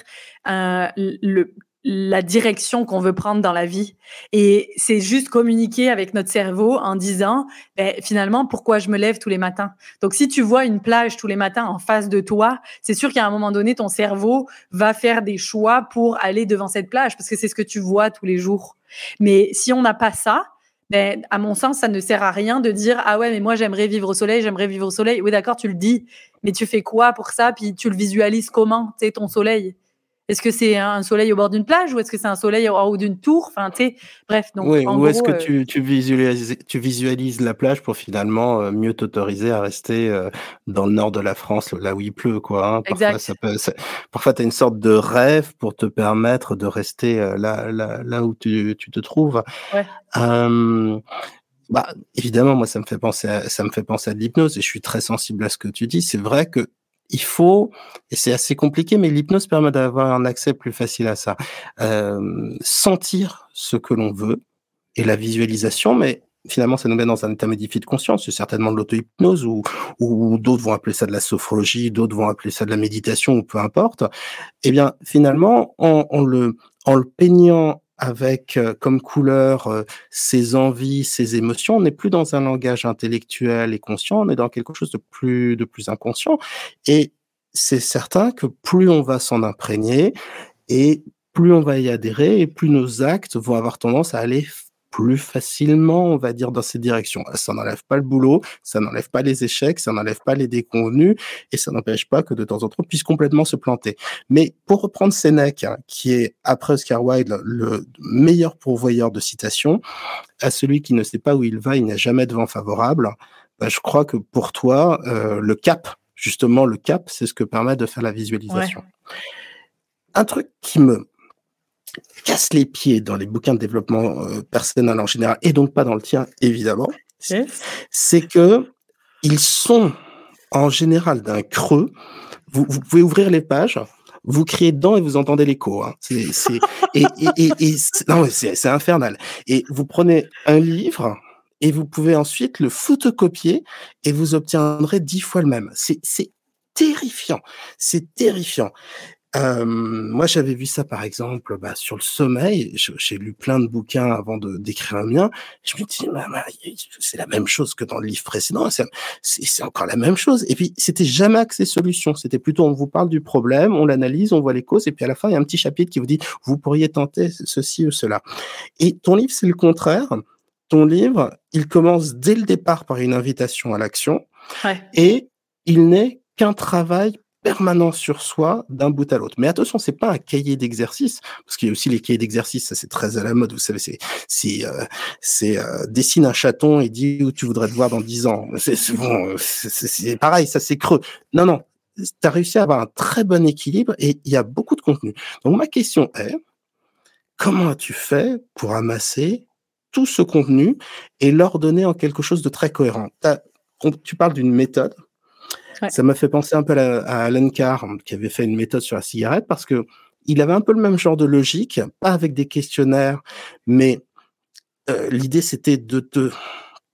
S3: euh, le, la direction qu'on veut prendre dans la vie. Et c'est juste communiquer avec notre cerveau en disant, ben, finalement, pourquoi je me lève tous les matins? Donc, si tu vois une plage tous les matins en face de toi, c'est sûr qu'à un moment donné, ton cerveau va faire des choix pour aller devant cette plage parce que c'est ce que tu vois tous les jours. Mais si on n'a pas ça, ben, à mon sens, ça ne sert à rien de dire ah ouais mais moi j'aimerais vivre au soleil, j'aimerais vivre au soleil. Oui d'accord, tu le dis, mais tu fais quoi pour ça? Puis tu le visualises comment Tu sais ton soleil? Est-ce que c'est un soleil au bord d'une plage ou est-ce que c'est un soleil en haut d'une tour? Enfin bref. Donc
S2: oui,
S3: en
S2: ou est-ce que
S3: euh,
S2: tu, tu, visualises, tu visualises la plage pour finalement euh, mieux t'autoriser à rester euh, dans le nord de la France, là où il pleut, quoi. hein? Parfois,
S3: Exact.
S2: ça peut, ça- parfois, tu as une sorte de rêve pour te permettre de rester là, là, là où tu, tu te trouves.
S3: Ouais.
S2: Euh, bah, évidemment, moi, ça me fait penser à, ça me fait penser à de l'hypnose et je suis très sensible à ce que tu dis. C'est vrai que il faut, et c'est assez compliqué, mais l'hypnose permet d'avoir un accès plus facile à ça. Euh, sentir ce que l'on veut et la visualisation, mais finalement, ça nous met dans un état modifié de conscience. C'est certainement de l'auto-hypnose ou, ou d'autres vont appeler ça de la sophrologie, d'autres vont appeler ça de la méditation ou peu importe. Eh bien, finalement, en, en le, en le peignant avec euh, comme couleur euh, ses envies, ses émotions, on n'est plus dans un langage intellectuel et conscient, on est dans quelque chose de plus de plus inconscient. Et c'est certain que plus on va s'en imprégner et plus on va y adhérer et plus nos actes vont avoir tendance à aller plus facilement, on va dire, dans cette direction. Ça n'enlève pas le boulot, ça n'enlève pas les échecs, ça n'enlève pas les déconvenus, et ça n'empêche pas que de temps en temps, on puisse complètement se planter. Mais pour reprendre Sénèque, hein, qui est, après Oscar Wilde, le meilleur pourvoyeur de citations, à celui qui ne sait pas où il va, il n'y a jamais de vent favorable, bah, je crois que pour toi, euh, le cap, justement, le cap, c'est ce que permet de faire la visualisation. Ouais. Un truc qui me casse les pieds dans les bouquins de développement euh, personnel en général, et donc pas dans le tien, évidemment,
S3: yes.
S2: c'est que ils sont en général d'un creux. Vous, vous, pouvez ouvrir les pages, vous criez dedans et vous entendez l'écho. Hein. C'est, c'est, et, et, et, et non, c'est, c'est infernal. Et vous prenez un livre et vous pouvez ensuite le photocopier et vous obtiendrez dix fois le même. C'est terrifiant. C'est terrifiant. Euh, moi, j'avais vu ça, par exemple, bah, sur le sommeil. J'ai lu plein de bouquins avant d'écrire le mien. Je me dis, bah, bah, c'est la même chose que dans le livre précédent. C'est encore la même chose. Et puis, c'était jamais axé solution. C'était plutôt, on vous parle du problème, on l'analyse, on voit les causes, et puis à la fin, il y a un petit chapitre qui vous dit, vous pourriez tenter ceci ou cela. Et ton livre, c'est le contraire. Ton livre, il commence dès le départ par une invitation à l'action.
S3: Ouais.
S2: Et il n'est qu'un travail permanent sur soi d'un bout à l'autre. Mais attention, c'est pas un cahier d'exercice, parce qu'il y a aussi les cahiers d'exercice, ça c'est très à la mode, vous savez, c'est c'est euh, c'est euh, dessine un chaton et dit où tu voudrais te voir dans dix ans. C'est bon, c'est pareil, ça c'est creux. Non non, tu as réussi à avoir un très bon équilibre et il y a beaucoup de contenu. Donc ma question est comment as-tu fait pour amasser tout ce contenu et l'ordonner en quelque chose de très cohérent? Tu parles d'une méthode Ça m'a fait penser un peu à, Alan Carr, qui avait fait une méthode sur la cigarette, parce que il avait un peu le même genre de logique, pas avec des questionnaires, mais euh, l'idée c'était de te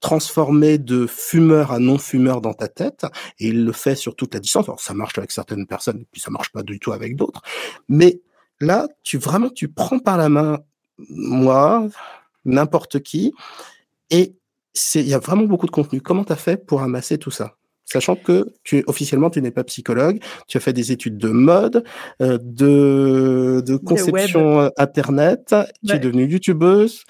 S2: transformer de fumeur à non-fumeur dans ta tête, et il le fait sur toute la distance. Alors, ça marche avec certaines personnes, puis ça marche pas du tout avec d'autres. Mais là, tu vraiment, tu prends par la main moi, n'importe qui, et il y a vraiment beaucoup de contenu. Comment tu as fait pour amasser tout ça? Sachant que tu officiellement tu n'es pas psychologue, tu as fait des études de mode, euh, de, de conception euh, internet, ouais. tu es devenue youtubeuse,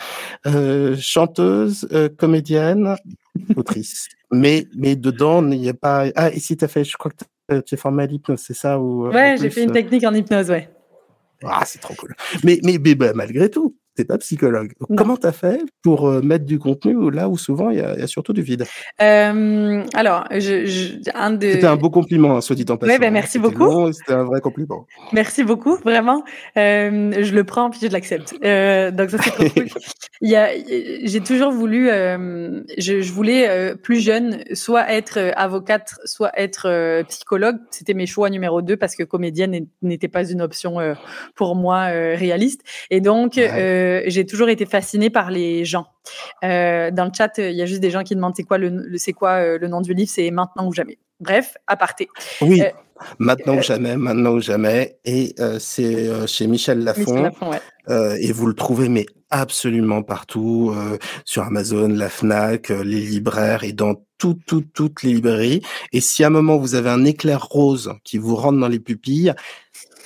S2: euh, chanteuse, euh, comédienne, autrice. Mais mais dedans il n'y a pas ah ici tu as fait je crois que tu es formé à l'hypnose, c'est ça ou
S3: Ouais, j'ai fait une technique en hypnose, ouais.
S2: Ah, c'est trop cool. Mais mais, mais bah, malgré tout, t'es pas psychologue. Non. Comment t'as fait pour euh, mettre du contenu là où souvent il y, y, a surtout du vide?
S3: Euh, Alors, je, je, un de.
S2: C'était un beau compliment, hein, soit dit en passant.
S3: Ouais, ben, merci beaucoup.
S2: C'était un vrai compliment.
S3: Merci beaucoup, vraiment. Euh, je le prends puis je l'accepte. Euh, donc ça c'est trop cool. Il y a, j'ai toujours voulu, euh, je, je, voulais plus jeune, soit être avocate, soit être psychologue. C'était mes choix numéro deux parce que comédienne n'était pas une option pour moi réaliste. Et donc ouais j'ai toujours été fascinée par les gens. Euh, dans le chat, il y a juste des gens qui demandent c'est quoi le, le c'est quoi euh, le nom du livre, c'est maintenant ou jamais. Bref, aparté.
S2: Oui. Euh, maintenant ou jamais, maintenant ou jamais, et c'est chez Michel Lafon. Michel Lafon ouais. et vous le trouvez mais absolument partout sur Amazon, la Fnac, les libraires et dans toutes toutes toutes les librairies. Et si à un moment vous avez un éclair rose qui vous rentre dans les pupilles,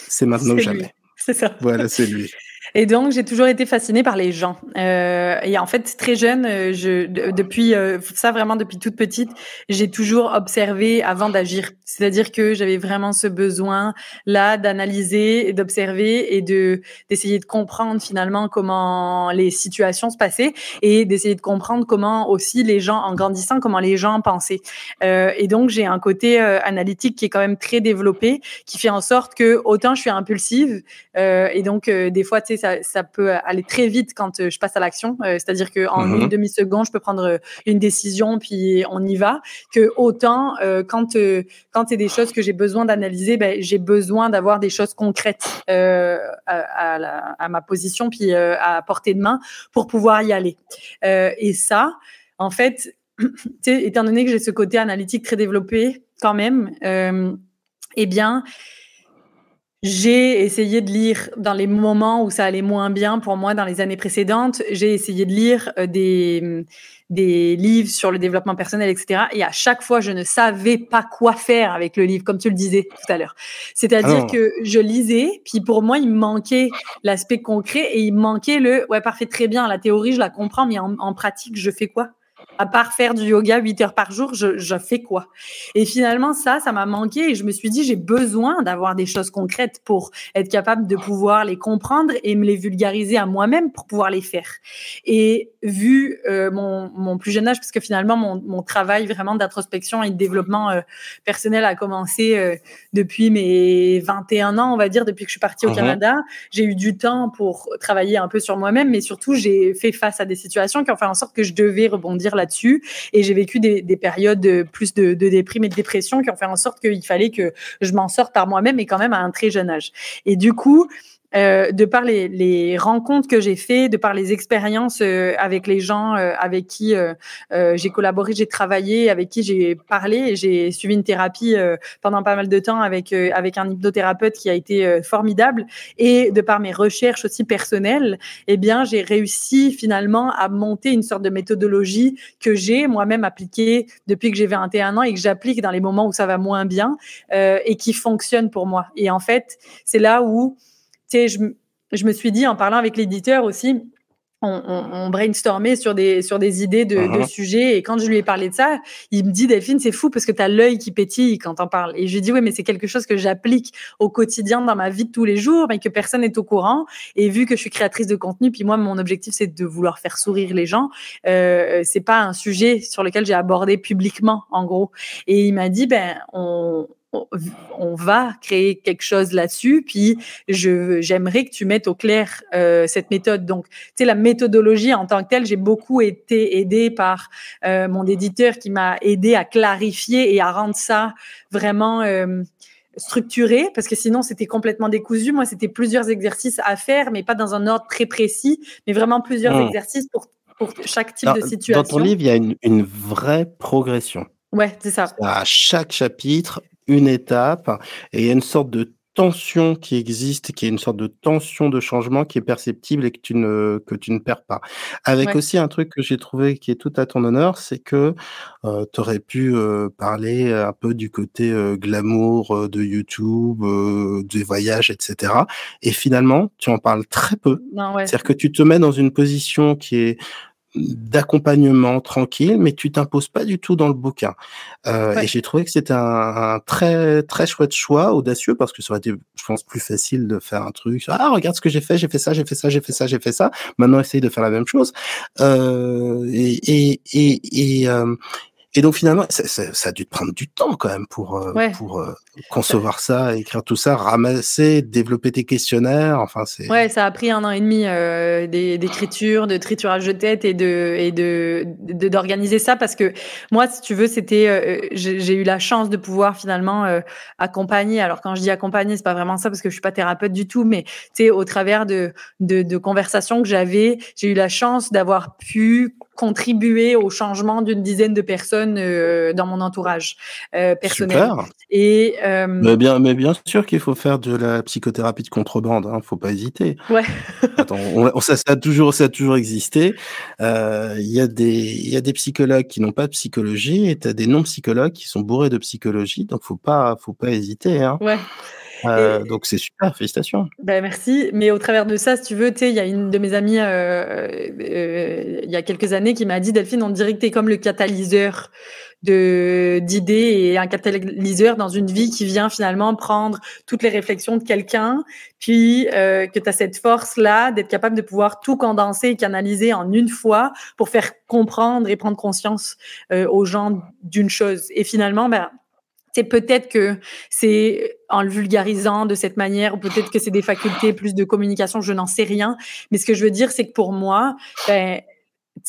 S2: c'est maintenant ou jamais.
S3: C'est ça.
S2: Voilà, c'est lui.
S3: Et donc, j'ai toujours été fascinée par les gens. Euh, et en fait, très jeune, je, depuis euh, ça vraiment depuis toute petite, j'ai toujours observé avant d'agir. C'est-à-dire que j'avais vraiment ce besoin là d'analyser d'observer et de d'essayer de comprendre finalement comment les situations se passaient et d'essayer de comprendre comment aussi les gens, en grandissant, comment les gens pensaient. Euh, et donc, j'ai un côté euh, analytique qui est quand même très développé, qui fait en sorte que autant je suis impulsive euh, et donc des fois, tu sais ça, ça, peut aller très vite quand euh, je passe à l'action. Euh, C'est-à-dire qu'en mm -hmm. une demi-seconde, je peux prendre une décision, puis on y va. Que autant, euh, quand, euh, quand c'est des choses que j'ai besoin d'analyser, ben, j'ai besoin d'avoir des choses concrètes euh, à, à, la, à, ma position, puis à portée de main pour pouvoir y aller. et ça, en fait, étant donné que j'ai ce côté analytique très développé quand même, eh bien, j'ai essayé de lire dans les moments où ça allait moins bien pour moi dans les années précédentes. J'ai essayé de lire euh, des, des livres sur le développement personnel, etc. Et à chaque fois, je ne savais pas quoi faire avec le livre, comme tu le disais tout à l'heure. C'est-à-dire que je lisais, puis pour moi, il me manquait l'aspect concret et il me manquait le ouais, parfait, très bien, la théorie, je la comprends, mais en, en pratique, je fais quoi? À part faire du yoga 8 heures par jour, je, je fais quoi? Et finalement, ça, ça m'a manqué et je me suis dit, j'ai besoin d'avoir des choses concrètes pour être capable de pouvoir les comprendre et me les vulgariser à moi-même pour pouvoir les faire. Et vu euh, mon, mon, plus jeune âge, parce que finalement, mon, mon travail vraiment d'introspection et de développement euh, personnel a commencé euh, depuis mes 21 ans, on va dire, depuis que je suis partie au mmh. Canada. J'ai eu du temps pour travailler un peu sur moi-même, mais surtout, j'ai fait face à des situations qui ont fait en sorte que je devais rebondir Et j'ai vécu des, des, périodes plus de, de, déprime et de dépression qui ont fait en sorte qu'il fallait que je m'en sorte par moi-même et quand même à un très jeune âge. Et du coup, euh, de par les, les rencontres que j'ai fait, de par les expériences euh, avec les gens euh, avec qui j'ai collaboré, j'ai travaillé, avec qui j'ai parlé, j'ai suivi une thérapie pendant pas mal de temps avec avec un hypnothérapeute qui a été formidable, et de par mes recherches aussi personnelles, eh bien j'ai réussi finalement à monter une sorte de méthodologie que j'ai moi-même appliquée depuis que j'ai 21 ans et que j'applique dans les moments où ça va moins bien et qui fonctionne pour moi. Et en fait, c'est là où sais, je, je me suis dit en parlant avec l'éditeur aussi, on, on, brainstormait sur des, sur des idées de, de, uh-huh. sujets. Et quand je lui ai parlé de ça, il me dit, Delphine, c'est fou parce que tu as l'œil qui pétille quand on parle. Et je lui dis, oui, mais c'est quelque chose que j'applique au quotidien dans ma vie de tous les jours, mais que personne n'est au courant. Et vu que je suis créatrice de contenu, puis moi, mon objectif, c'est de vouloir faire sourire les gens, euh, c'est pas un sujet sur lequel j'ai abordé publiquement, en gros. Et il m'a dit, ben, on, on va créer quelque chose là-dessus. Puis je j'aimerais que tu mettes au clair euh, cette méthode. Donc, tu sais, la méthodologie en tant que telle, j'ai beaucoup été aidée par euh, mon éditeur qui m'a aidé à clarifier et à rendre ça vraiment euh, structuré parce que sinon c'était complètement décousu. Moi, c'était plusieurs exercices à faire, mais pas dans un ordre très précis, mais vraiment plusieurs mmh. exercices pour, pour chaque type de situation.
S2: Dans ton livre, il y a une, une vraie progression.
S3: Ouais, c'est ça.
S2: À chaque chapitre, une étape et il y a une sorte de tension qui existe, qui est une sorte de tension de changement qui est perceptible et que tu ne que tu ne perds pas. Avec aussi un truc que j'ai trouvé qui est tout à ton honneur, c'est que euh, tu aurais pu euh, parler un peu du côté euh, glamour de YouTube, des voyages, etc. Et finalement, tu en parles très peu. C'est-à-dire que tu te mets dans une position qui est d'accompagnement tranquille, mais tu t'imposes pas du tout dans le bouquin. Euh, Et j'ai trouvé que c'était un, très très chouette choix, audacieux, parce que ça aurait été, je pense, plus facile de faire un truc. Ah, regarde ce que j'ai fait, j'ai fait ça, j'ai fait ça, j'ai fait ça, j'ai fait ça. Maintenant, essaye de faire la même chose. Euh, et et, et, et euh, et donc finalement, ça, ça, ça, a dû te prendre du temps quand même pour euh, pour euh, concevoir ça, écrire tout ça, ramasser, développer tes questionnaires. Enfin, c'est.
S3: Ouais, ça a pris un an et demi euh, d'écriture, de triturage de tête et de et de d'organiser ça parce que moi, si tu veux, c'était j'ai eu la chance de pouvoir finalement accompagner. Alors quand je dis accompagner, c'est pas vraiment ça parce que je suis pas thérapeute du tout, mais tu sais, au travers de de, de conversations que j'avais, j'ai eu la chance d'avoir pu contribuer au changement d'une dizaine de personnes euh, dans mon entourage euh, personnel. Super.
S2: Et euh, mais bien, mais bien sûr qu'il faut faire de la psychothérapie de contrebande. Hein, faut pas hésiter.
S3: Ouais.
S2: Attends, on, ça, ça, a toujours, ça a toujours existé. Il y a des, il y a des psychologues qui n'ont pas de psychologie et tu as des non psychologues qui sont bourrés de psychologie. Donc faut pas, faut pas hésiter. Hein.
S3: Ouais.
S2: Euh, donc c'est super, félicitations.
S3: Ben merci. Mais au travers de ça, si tu veux, tu sais, il y a une de mes amies euh, euh, il y a quelques années qui m'a dit Delphine, on dirait que tu es comme le catalyseur de d'idées et un catalyseur dans une vie qui vient finalement prendre toutes les réflexions de quelqu'un, puis euh, que tu as cette force-là d'être capable de pouvoir tout condenser et canaliser en une fois pour faire comprendre et prendre conscience euh, aux gens d'une chose. Et finalement, ben, c'est peut-être que c'est en le vulgarisant de cette manière, ou peut-être que c'est des facultés plus de communication, je n'en sais rien. Mais ce que je veux dire, c'est que pour moi, ben,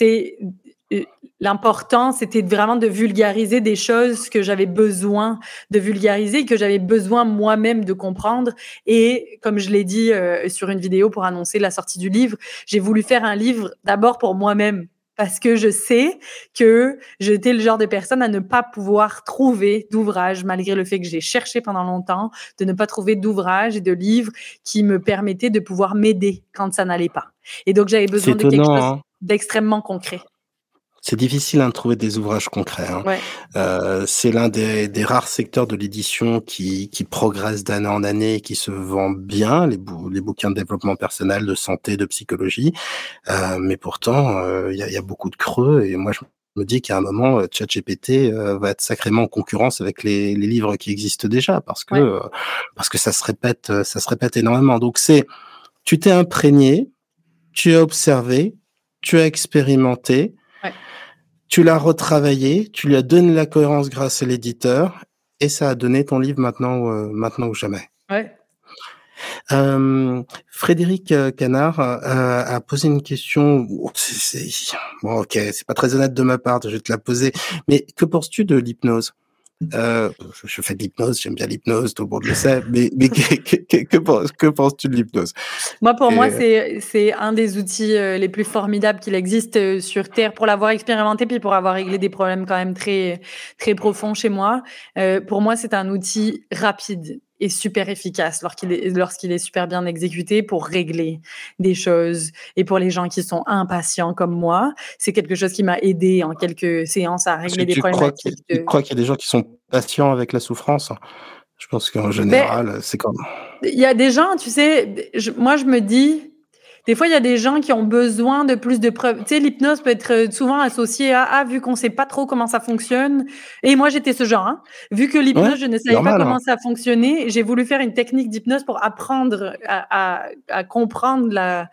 S3: euh, l'important, c'était vraiment de vulgariser des choses que j'avais besoin de vulgariser, que j'avais besoin moi-même de comprendre. Et comme je l'ai dit euh, sur une vidéo pour annoncer la sortie du livre, j'ai voulu faire un livre d'abord pour moi-même parce que je sais que j'étais le genre de personne à ne pas pouvoir trouver d'ouvrage, malgré le fait que j'ai cherché pendant longtemps, de ne pas trouver d'ouvrage et de livres qui me permettaient de pouvoir m'aider quand ça n'allait pas. Et donc, j'avais besoin de quelque chose hein. d'extrêmement concret.
S2: C'est difficile hein, de trouver des ouvrages concrets. Hein. Euh, c'est l'un des, des, rares secteurs de l'édition qui, qui progresse d'année en année et qui se vend bien, les, les bouquins de développement personnel, de santé, de psychologie. Euh, mais pourtant, euh, il y, a, y, a, beaucoup de creux et moi, je me dis qu'à un moment, euh, ChatGPT euh, va être sacrément en concurrence avec les, les, livres qui existent déjà parce que, euh, parce que ça se répète, ça se répète énormément. Donc c'est, tu t'es imprégné, tu as observé, tu as expérimenté, tu l'as retravaillé, tu lui as donné la cohérence grâce à l'éditeur, et ça a donné ton livre maintenant, euh, maintenant ou jamais.
S3: Ouais.
S2: Euh, Frédéric euh, Canard euh, a posé une question. C'est, bon, ok, c'est pas très honnête de ma part, je vais te la poser. Mais que penses-tu de l'hypnose? Euh, je fais de l'hypnose, j'aime bien l'hypnose, tout le monde le sait, mais, mais que, que, que, penses-tu de l'hypnose?
S3: Moi, pour moi, c'est un des outils euh, les plus formidables qu'il existe euh, sur Terre pour l'avoir expérimenté, puis pour avoir réglé des problèmes quand même très, très profonds chez moi. Euh, pour moi, c'est un outil rapide est super efficace lorsqu'il est, lorsqu'il est super bien exécuté pour régler des choses. Et pour les gens qui sont impatients comme moi, c'est quelque chose qui m'a aidé en quelques séances à régler des problèmes.
S2: Tu crois qu'il y a des gens qui sont patients avec la souffrance? Je pense qu'en ben, général, c'est comme.
S3: Il y a des gens, tu sais, moi je me dis, des fois, il y a des gens qui ont besoin de plus de preuves. Tu sais, l'hypnose peut être euh, souvent associée à, ah, vu qu'on sait pas trop comment ça fonctionne. Et moi, j'étais ce genre. Hein. Vu que l'hypnose, je ne savais pas comment hein. ça fonctionnait, j'ai voulu faire une technique d'hypnose pour apprendre à, à, comprendre la,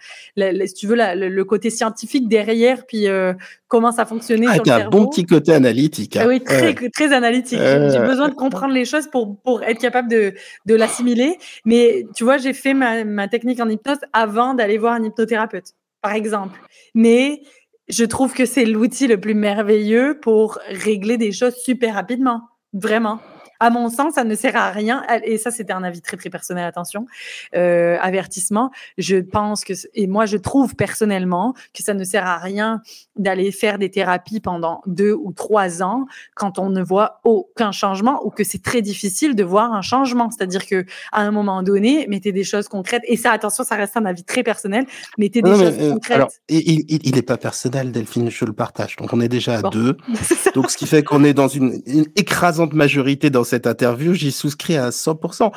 S3: si tu veux, le, côté scientifique derrière, puis euh, comment ça fonctionnait
S2: ah,
S3: sur le
S2: un bon petit côté analytique. Hein.
S3: Ah oui, très, très analytique. J'ai besoin de comprendre les choses pour, pour être capable de, de l'assimiler. Mais tu vois, j'ai fait ma, ma, technique en hypnose avant d'aller voir un hypnothérapeute, par exemple. Mais je trouve que c'est l'outil le plus merveilleux pour régler des choses super rapidement. Vraiment à mon sens, ça ne sert à rien. Et ça, c'était un avis très, très personnel, attention, euh, avertissement. Je pense que, et moi, je trouve personnellement que ça ne sert à rien d'aller faire des thérapies pendant deux ou trois ans quand on ne voit aucun changement ou que c'est très difficile de voir un changement. C'est-à-dire que à un moment donné, mettez des choses concrètes. Et ça, attention, ça reste un avis très personnel. Mettez des choses euh, concrètes. Alors,
S2: il n'est pas personnel, Delphine, je le partage. Donc, on est déjà à deux. Donc, ce qui fait qu'on est dans une, une écrasante majorité dans cette interview, j'y souscris à 100%.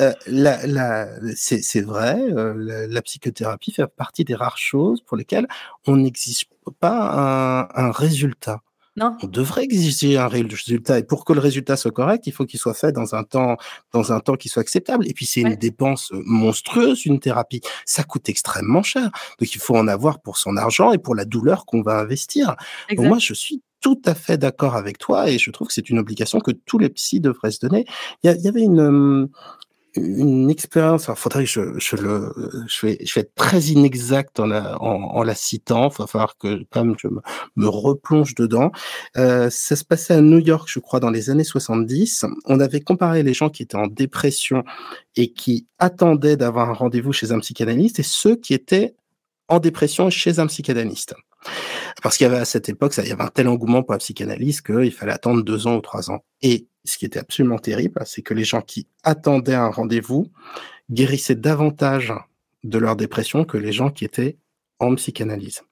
S2: Euh, la, la, c'est vrai, euh, la, psychothérapie fait partie des rares choses pour lesquelles on n'exige pas un, un résultat.
S3: Non.
S2: On devrait exiger un résultat. Et pour que le résultat soit correct, il faut qu'il soit fait dans un temps, dans un temps qui soit acceptable. Et puis, c'est une dépense monstrueuse, une thérapie. Ça coûte extrêmement cher. Donc, il faut en avoir pour son argent et pour la douleur qu'on va investir. moi, je suis tout à fait d'accord avec toi et je trouve que c'est une obligation que tous les psys devraient se donner. Il y, avait une, une expérience, il faudrait que je, le, je vais, je vais être très inexact en la, en, la citant, il va falloir que quand même je me, me replonge dedans. Euh, ça se passait à New York, je crois, dans les années 70. On avait comparé les gens qui étaient en dépression et qui attendaient d'avoir un rendez-vous chez un psychanalyste et ceux qui étaient en dépression chez un psychanalyste. Parce qu'il y avait à cette époque, ça, il y avait un tel engouement pour la psychanalyse qu'il fallait attendre deux ans ou trois ans. Et ce qui était absolument terrible, c'est que les gens qui attendaient un rendez-vous guérissaient davantage de leur dépression que les gens qui étaient en psychanalyse.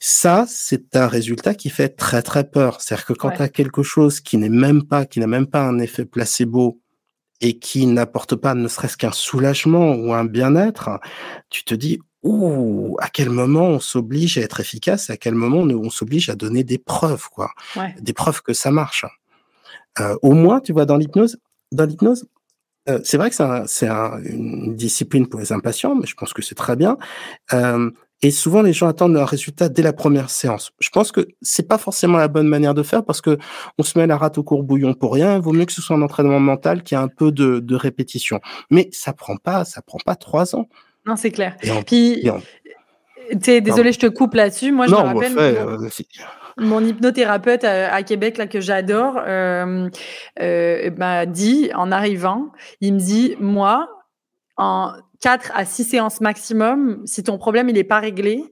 S2: Ça, c'est un résultat qui fait très très peur. C'est-à-dire que quand tu as quelque chose qui n'est même pas, qui n'a même pas un effet placebo et qui n'apporte pas ne serait-ce qu'un soulagement ou un bien-être, tu te dis ouh, à quel moment on s'oblige à être efficace, à quel moment on s'oblige à donner des preuves, quoi, des preuves que ça marche. Euh, au moins, tu vois, dans l'hypnose, dans l'hypnose, euh, c'est vrai que c'est une discipline pour les impatients, mais je pense que c'est très bien. Euh, et souvent, les gens attendent un résultat dès la première séance. Je pense que c'est pas forcément la bonne manière de faire parce que on se met la rate au courbouillon pour rien. Il vaut mieux que ce soit un entraînement mental qui a un peu de, de répétition. Mais ça prend pas, ça prend pas trois ans.
S3: Non, c'est clair. Et Puis, désolé, je te coupe là-dessus. Moi, je me rappelle. Euh, mon hypnothérapeute à, Québec, là, que j'adore, euh, euh, m'a dit, en arrivant, il me dit Moi, en 4 à 6 séances maximum, si ton problème il n'est pas réglé,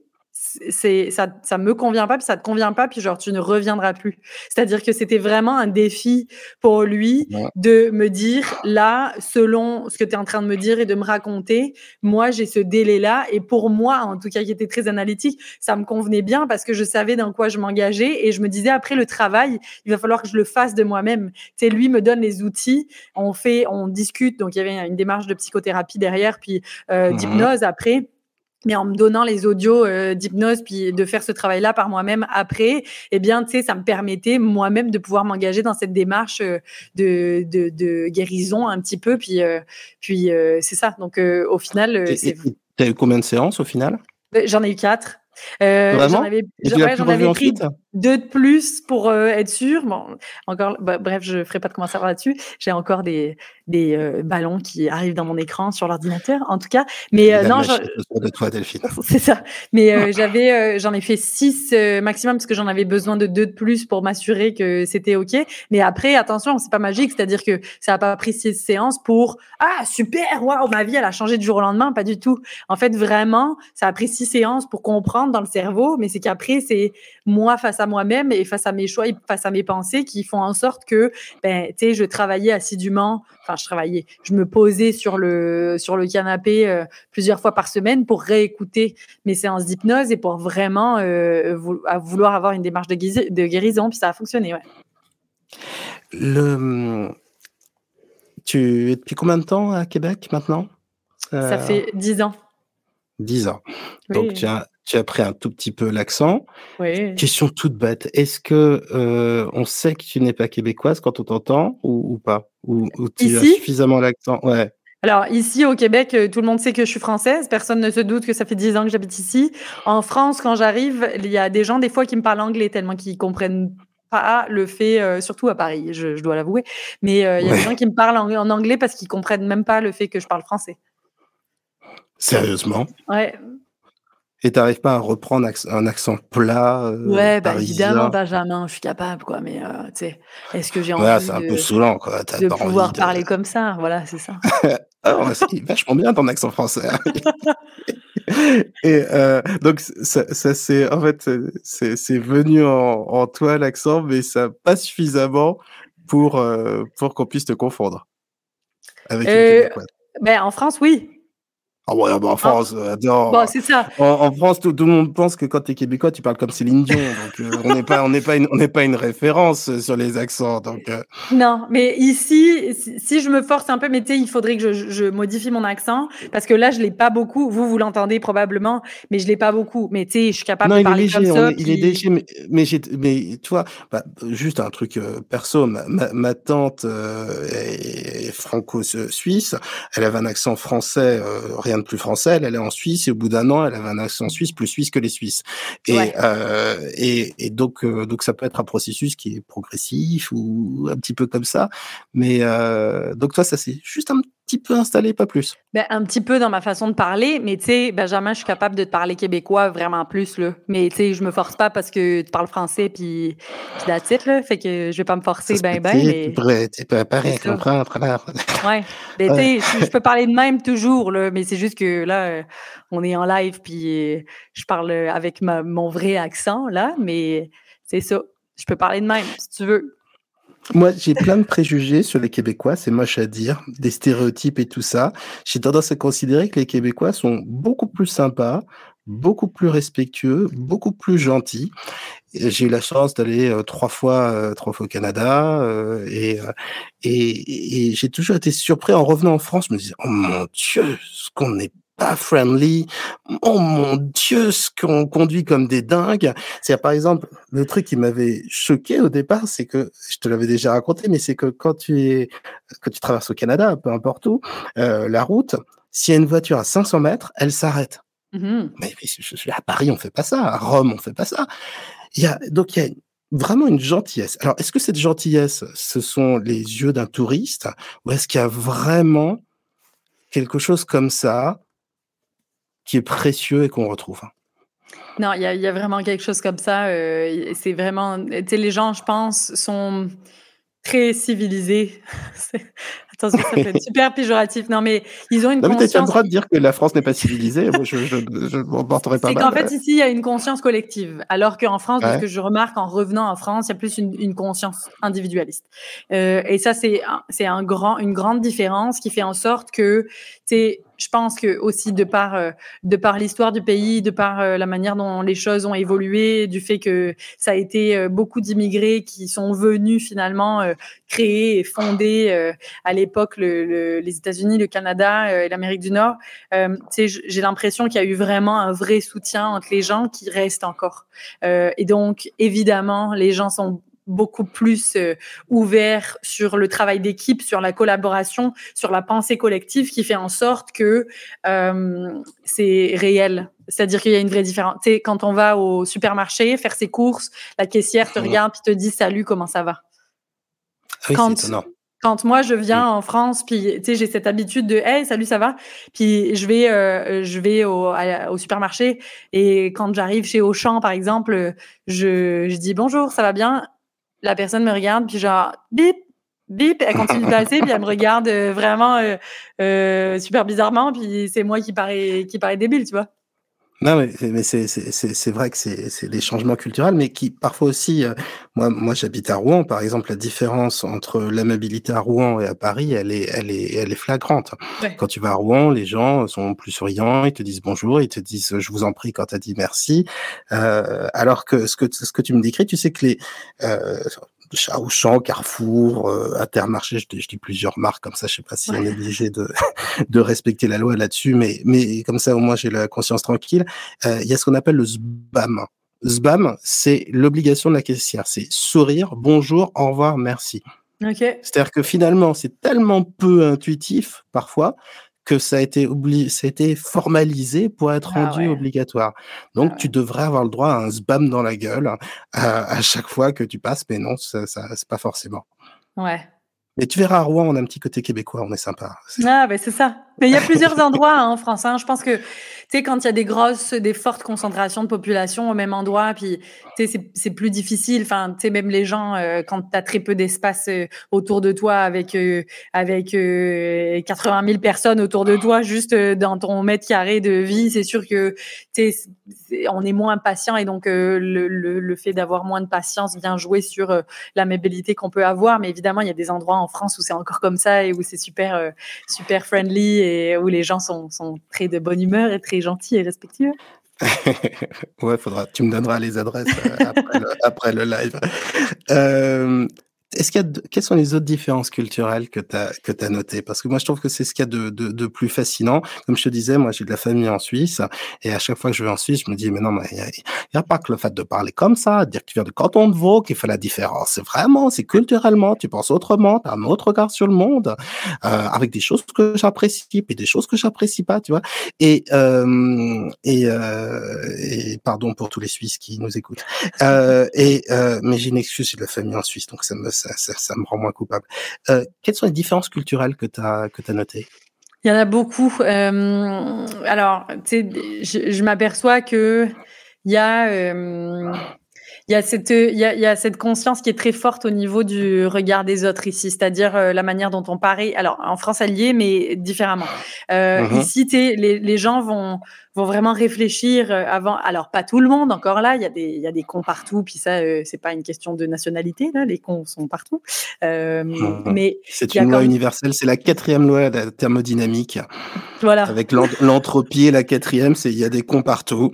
S3: c'est ça ça me convient pas puis ça te convient pas puis genre tu ne reviendras plus. C'est-à-dire que c'était vraiment un défi pour lui de me dire là selon ce que tu es en train de me dire et de me raconter moi j'ai ce délai là et pour moi en tout cas qui était très analytique ça me convenait bien parce que je savais dans quoi je m'engageais et je me disais après le travail il va falloir que je le fasse de moi-même. Tu sais lui me donne les outils on fait on discute. Donc il y avait une démarche de psychothérapie derrière puis euh, mmh d'hypnose après mais en me donnant les audios euh, d'hypnose puis de faire ce travail-là par moi-même après, eh bien, tu sais, ça me permettait moi-même de pouvoir m'engager dans cette démarche euh, de, de, de, guérison un petit peu. Puis, euh, puis c'est ça. Donc, au final,
S2: c'est. T'as eu combien de séances au final?
S3: Ben, J'en ai eu quatre.
S2: Vraiment? j'en avais,
S3: j'en avais pris deux de plus pour euh, être sûr. Bon, encore, bah, bref, je ferai pas de commentaire là-dessus. J'ai encore des, des euh, ballons qui arrivent dans mon écran sur l'ordinateur, en tout cas. Mais euh, non,
S2: de toi, Delphine.
S3: C'est ça. Mais j'avais, j'en ai fait six maximum parce que j'en avais besoin de deux de plus pour m'assurer que c'était ok. Mais après, attention, c'est pas magique, c'est-à-dire que ça a pas pris six séances pour ah super, waouh, ma vie elle a changé du jour au lendemain, pas du tout. En fait, vraiment, ça a pris six séances pour comprendre dans le cerveau, mais c'est qu'après c'est moi face à moi-même et face à mes choix et face à mes pensées qui font en sorte que, ben, tu sais, je travaillais assidûment, enfin, je travaillais, je me posais sur le, sur le canapé euh, plusieurs fois par semaine pour réécouter mes séances d'hypnose et pour vraiment euh, vouloir avoir une démarche de, de, guérison, puis ça a fonctionné, ouais.
S2: Le... Tu es depuis combien de temps à Québec maintenant?
S3: Ça euh, fait dix ans.
S2: Dix ans. Donc, tu as tu as pris un tout petit peu l'accent.
S3: Oui.
S2: Question toute bête. Est-ce que euh, on sait que tu n'es pas québécoise quand on t'entend ou, pas? Ou, tu as suffisamment l'accent? Ouais.
S3: Alors ici au Québec, euh, tout le monde sait que je suis française. Personne ne se doute que ça fait dix ans que j'habite ici. En France, quand j'arrive, il y a des gens des fois qui me parlent anglais tellement qu'ils comprennent pas le fait, euh, surtout à Paris, je, dois l'avouer. Mais il y a des gens qui me parlent en, en anglais parce qu'ils comprennent même pas le fait que je parle français.
S2: Sérieusement?
S3: Ouais,
S2: et t'arrives pas à reprendre un accent plat euh,
S3: Ouais, bah évidemment, Benjamin, je suis capable, quoi. Mais euh, tu sais, est-ce que j'ai envie
S2: ouais, c'est un peu saoulant, quoi.
S3: de pouvoir parler comme ça Voilà, c'est ça.
S2: ah, c'est vachement bien ton accent français. Hein. et euh, donc ça, ça c'est en fait c'est venu en, en toi l'accent, mais ça pas suffisamment pour euh, pour qu'on puisse te confondre
S3: avec euh, ben, en France, oui.
S2: Ah ouais, bah en France,
S3: euh, bon, c'est ça.
S2: En, France, tout, le monde pense que quand tu es québécois, tu parles comme Céline Dion. donc, euh, on n'est pas, on n'est pas, une, on n'est pas une référence sur les accents. Donc, euh.
S3: Non, mais ici, si, je me force un peu, mais tu il faudrait que je, je, modifie mon accent parce que là, je l'ai pas beaucoup. Vous, vous l'entendez probablement, mais je l'ai pas beaucoup. Mais tu sais, je suis capable de parler comme ça.
S2: Il est léger, mais, mais, mais tu vois, bah, juste un truc perso. Ma, ma, tante est franco-suisse. Elle avait un accent français rien de plus français, elle allait en Suisse et au bout d'un an, elle avait un accent suisse plus suisse que les Suisses. Et, euh, et, et, donc, euh, donc ça peut être un processus qui est progressif ou un petit peu comme ça. Mais euh, donc toi, ça c'est juste un petit peu installé, pas plus.
S3: Ben, un petit peu dans ma façon de parler, mais tu sais, Benjamin, je suis capable de te parler québécois vraiment plus, là. Mais tu sais, je me force pas parce que tu parles français puis, puis la titre, là. Fait que je vais pas me forcer ben, ben. Mais...
S2: Tu peux pareil comprendre.
S3: ouais. Ben, tu sais, je peux parler de même toujours, là, mais c'est juste que là, euh, on est en live puis euh, je parle avec ma, mon vrai accent, là, mais c'est ça. Je peux parler de même, si tu veux.
S2: Moi, j'ai plein de préjugés sur les Québécois, c'est moche à dire, des stéréotypes et tout ça. J'ai tendance à considérer que les Québécois sont beaucoup plus sympas, beaucoup plus respectueux, beaucoup plus gentils. J'ai eu la chance d'aller euh, trois fois, euh, trois fois au Canada euh, et, et, et j'ai toujours été surpris en revenant en France. Je me disais, oh mon Dieu, ce qu'on est friendly. Oh mon Dieu, ce qu'on conduit comme des dingues. C'est par exemple le truc qui m'avait choqué au départ, c'est que je te l'avais déjà raconté, mais c'est que quand tu es quand tu traverses au Canada, peu importe où, euh, la route, s'il y a une voiture à 500 mètres, elle s'arrête.
S3: Mm-hmm.
S2: Mais, je suis à Paris, on fait pas ça. À Rome, on fait pas ça. Il y a donc il y a vraiment une gentillesse. Alors, est-ce que cette gentillesse, ce sont les yeux d'un touriste, ou est-ce qu'il y a vraiment quelque chose comme ça qui est précieux et qu'on retrouve.
S3: Non, il y, y, a vraiment quelque chose comme ça. Euh, c'est vraiment, tu sais, les gens, je pense, sont très civilisés. Attention, ça peut être super péjoratif. Non, mais ils ont une
S2: non,
S3: conscience.
S2: Tu as le droit de dire que la France n'est pas civilisée. Moi, je, je, je m'en porterai pas.
S3: C'est qu'en fait, ici, il y a une conscience collective. Alors qu'en France, ce que je remarque en revenant en France, il y a plus une, une conscience individualiste. Euh, et ça, c'est c'est un grand, une grande différence qui fait en sorte que, tu sais, je pense que aussi de par euh, de par l'histoire du pays, de par euh, la manière dont les choses ont évolué, du fait que ça a été euh, beaucoup d'immigrés qui sont venus finalement créer et fonder à l'époque le, les États-Unis, le Canada et l'Amérique du Nord. j'ai l'impression qu'il y a eu vraiment un vrai soutien entre les gens qui restent encore. et donc évidemment, les gens sont beaucoup plus euh, ouvert sur le travail d'équipe, sur la collaboration, sur la pensée collective qui fait en sorte que euh, c'est réel. C'est-à-dire qu'il y a une vraie différence. Tu sais, quand on va au supermarché faire ses courses, la caissière te regarde puis te dit salut, comment ça va?
S2: Ah oui,
S3: Quand- moi je viens en France, puis tu sais j'ai cette habitude de hey salut ça va, puis je vais euh, je vais au, à- au supermarché et quand j'arrive chez Auchan par exemple, je, je dis bonjour ça va bien, la personne me regarde puis genre bip bip elle continue de passer puis elle me regarde euh, vraiment euh, euh, super bizarrement puis c'est moi qui paraît qui paraît débile tu vois.
S2: Non, mais, mais c'est, c'est, c'est, c'est vrai que c'est, c'est des changements culturels, mais qui parfois aussi, euh, moi, moi j'habite à Rouen, par exemple, la différence entre l'amabilité à Rouen et à Paris, elle est, elle est, elle est flagrante.
S3: Ouais.
S2: Quand tu vas à Rouen, les gens sont plus souriants, ils te disent bonjour, ils te disent je vous en prie quand tu as dit merci. Euh, alors que ce que ce que tu me décris, tu sais que les euh, Auchan, Carrefour, euh, Intermarché, je, dis- je dis plusieurs marques comme ça, je sais pas si on est obligé de de respecter la loi là-dessus, mais mais comme ça au moins j'ai la conscience tranquille. Euh, Il y a ce qu'on appelle le SBAM. SBAM, c'est l'obligation de la caissière, c'est sourire, bonjour, au revoir, merci.
S3: Ok.
S2: C'est-à-dire que finalement, c'est tellement peu intuitif parfois que ça a été obli ça a été formalisé pour être
S3: Ah
S2: rendu
S3: ouais.
S2: obligatoire. Donc
S3: Ah ouais.
S2: tu devrais avoir le droit à un spam dans la gueule à, à chaque fois que tu passes, mais non, ça, ça c'est pas forcément.
S3: Ouais.
S2: Mais tu verras à Rouen, on a un petit côté québécois, on est sympa.
S3: Ah, ben c'est ça. Mais il y a plusieurs endroits hein, en France. hein. Je pense que, sais, quand il y a des grosses, des fortes concentrations de population au même endroit, puis, c'est- plus difficile. Enfin, tu sais, même les gens, euh, quand tu as très peu d'espace euh, autour de toi, avec, euh, avec euh, 80 000 personnes autour de toi, juste dans ton mètre carré de vie, c'est sûr que, tu sais, on est moins patient et donc le, le, le fait d'avoir moins de patience vient jouer sur l'amabilité qu'on peut avoir. Mais évidemment, il y a des endroits en France où c'est encore comme ça et où c'est super, super friendly et où les gens sont, sont très de bonne humeur et très gentils et respectueux.
S2: ouais, faudra. Tu me donneras les adresses euh, après, le, après le live. Euh, est-ce qu'il y a de- quelles sont les autres différences culturelles que tu as que t'as notées? Parce que moi, je trouve que c'est ce qu'il y a de, de, de plus fascinant. Comme je te disais, moi, j'ai de la famille en Suisse, et à chaque fois que je vais en Suisse, je me dis, mais non, mais il n'y a, a pas que le fait de parler comme ça, de dire que tu viens de canton de Vaud qui fait la différence. C'est vraiment, c'est culturellement, tu penses autrement, tu as un autre regard sur le monde, euh, avec des choses que j'apprécie, puis des choses que j'apprécie pas, tu vois. Et, euh, et, euh, et pardon pour tous les Suisses qui nous écoutent. Euh, et euh, mais j'ai une excuse, j'ai de la famille en Suisse, donc ça me ça, ça, ça me rend moins coupable. Euh, quelles sont les différences culturelles que tu as que as notées?
S3: Il y en a beaucoup. Euh, alors, je, je m'aperçois que il y a, euh, il y a cette, il y a, il y a cette conscience qui est très forte au niveau du regard des autres ici, c'est-à-dire euh, la manière dont on paraît. Alors, en France, elle y est, mais différemment. Euh,
S2: Mhm.
S3: Ici, les gens vont, vont vraiment réfléchir euh, avant. Alors, pas tout le monde, encore là, il y a des, il y a des cons partout, puis ça, euh, c'est pas une question de nationalité, là, les cons sont partout. Euh,
S2: Mhm.
S3: Mais
S2: C'est une loi
S3: comme-
S2: universelle, c'est la quatrième loi de la thermodynamique.
S3: voilà.
S2: Avec l'en- l'entropie, la quatrième, c'est il y a des cons partout.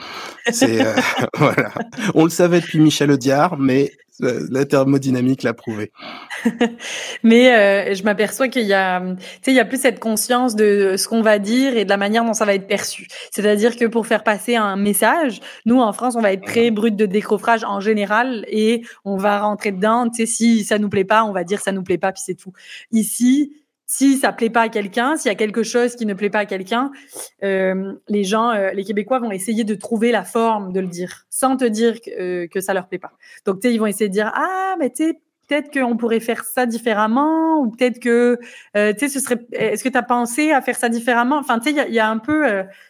S2: C'est euh, voilà. On le savait depuis Michel Audiard, mais la thermodynamique l'a prouvé.
S3: Mais euh, je m'aperçois qu'il y a, tu sais, il y a plus cette conscience de ce qu'on va dire et de la manière dont ça va être perçu. C'est-à-dire que pour faire passer un message, nous en France, on va être très brut de décoffrage en général et on va rentrer dedans. Tu sais, si ça nous plaît pas, on va dire ça nous plaît pas puis c'est tout. Ici, si ça plaît pas à quelqu'un, s'il y a quelque chose qui ne plaît pas à quelqu'un, euh, les gens, euh, les Québécois vont essayer de trouver la forme de le dire, sans te dire que, euh, que ça leur plaît pas. Donc, tu sais, ils vont essayer de dire ah, mais tu sais, peut-être qu'on pourrait faire ça différemment, ou peut-être que, euh, tu sais, ce serait. Est-ce que tu as pensé à faire ça différemment? Enfin, tu sais, il y a- il y, a un peu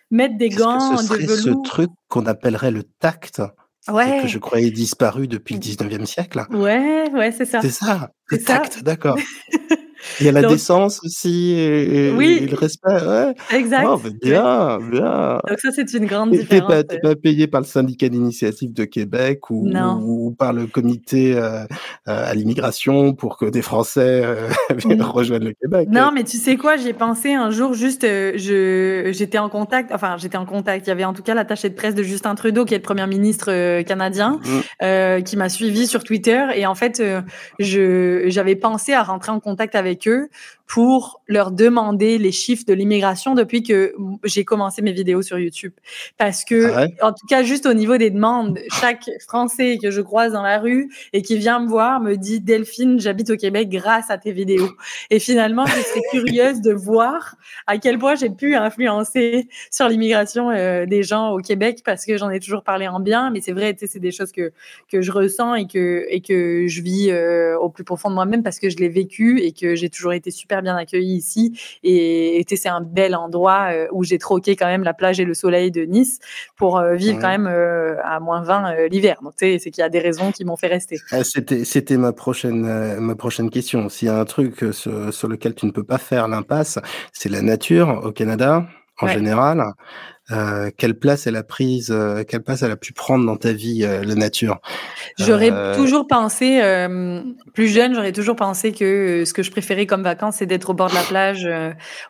S3: mettre des gants
S2: que ce
S3: de
S2: serait ce
S3: velours.
S2: truc qu'on appellerait le tact,
S3: Ouais,
S2: que je croyais disparu depuis le 19e siècle?
S3: Ouais, ouais, c'est ça.
S2: C'est ça, le tact, d'accord. Il y a la
S3: Donc-
S2: décence aussi, et, et-
S3: Oui.
S2: et le respect, ouais.
S3: Exact.
S2: Oh, bien, bien.
S3: Donc ça, c'est une grande
S2: Et
S3: différence.
S2: pas, t'es pas payé par le syndicat d'initiative de Québec ou, par le comité euh, euh, à l'immigration pour que des Français euh, viennent
S3: Mm.
S2: rejoignent le Québec?
S3: Non, mais tu sais quoi, j'ai pensé un jour juste, euh, je, j'étais en contact, enfin, j'étais en contact. Il y avait en tout cas l'attaché de presse de Justin Trudeau, qui est le premier ministre canadien,
S2: Mm.
S3: euh, qui m'a suivi sur Twitter. Et en fait, je, j'avais pensé à rentrer en contact avec eux pour leur demander les chiffres de l'immigration depuis que j'ai commencé mes vidéos sur YouTube. Parce que, ah en tout cas, juste au niveau des demandes, chaque Français que je croise dans la rue et qui vient me voir me dit Delphine, j'habite au Québec grâce à tes vidéos. Et finalement, je serais curieuse de voir à quel point j'ai pu influencer sur l'immigration euh, des gens au Québec parce que j'en ai toujours parlé en bien, mais c'est vrai, c'est des choses que, que je ressens et que, et que je vis euh, au plus profond de moi-même parce que je l'ai vécu et que j'ai toujours été super bien accueillie ici. Et, c'est un bel endroit euh, où j'ai troqué quand même la plage et le soleil de Nice pour vivre quand même à moins 20 l'hiver. Donc, c'est qu'il y a des raisons qui m'ont fait rester.
S2: Ah, c'était, ma prochaine, ma prochaine question. S'il y a un truc sur, sur lequel tu ne peux pas faire l'impasse, c'est la nature au Canada en général. Euh, quelle place elle a prise, euh, quelle place elle a pu prendre dans ta vie, euh, la nature?
S3: J'aurais toujours pensé, plus jeune, j'aurais toujours pensé que ce que je préférais comme vacances, c'est d'être au bord de la plage,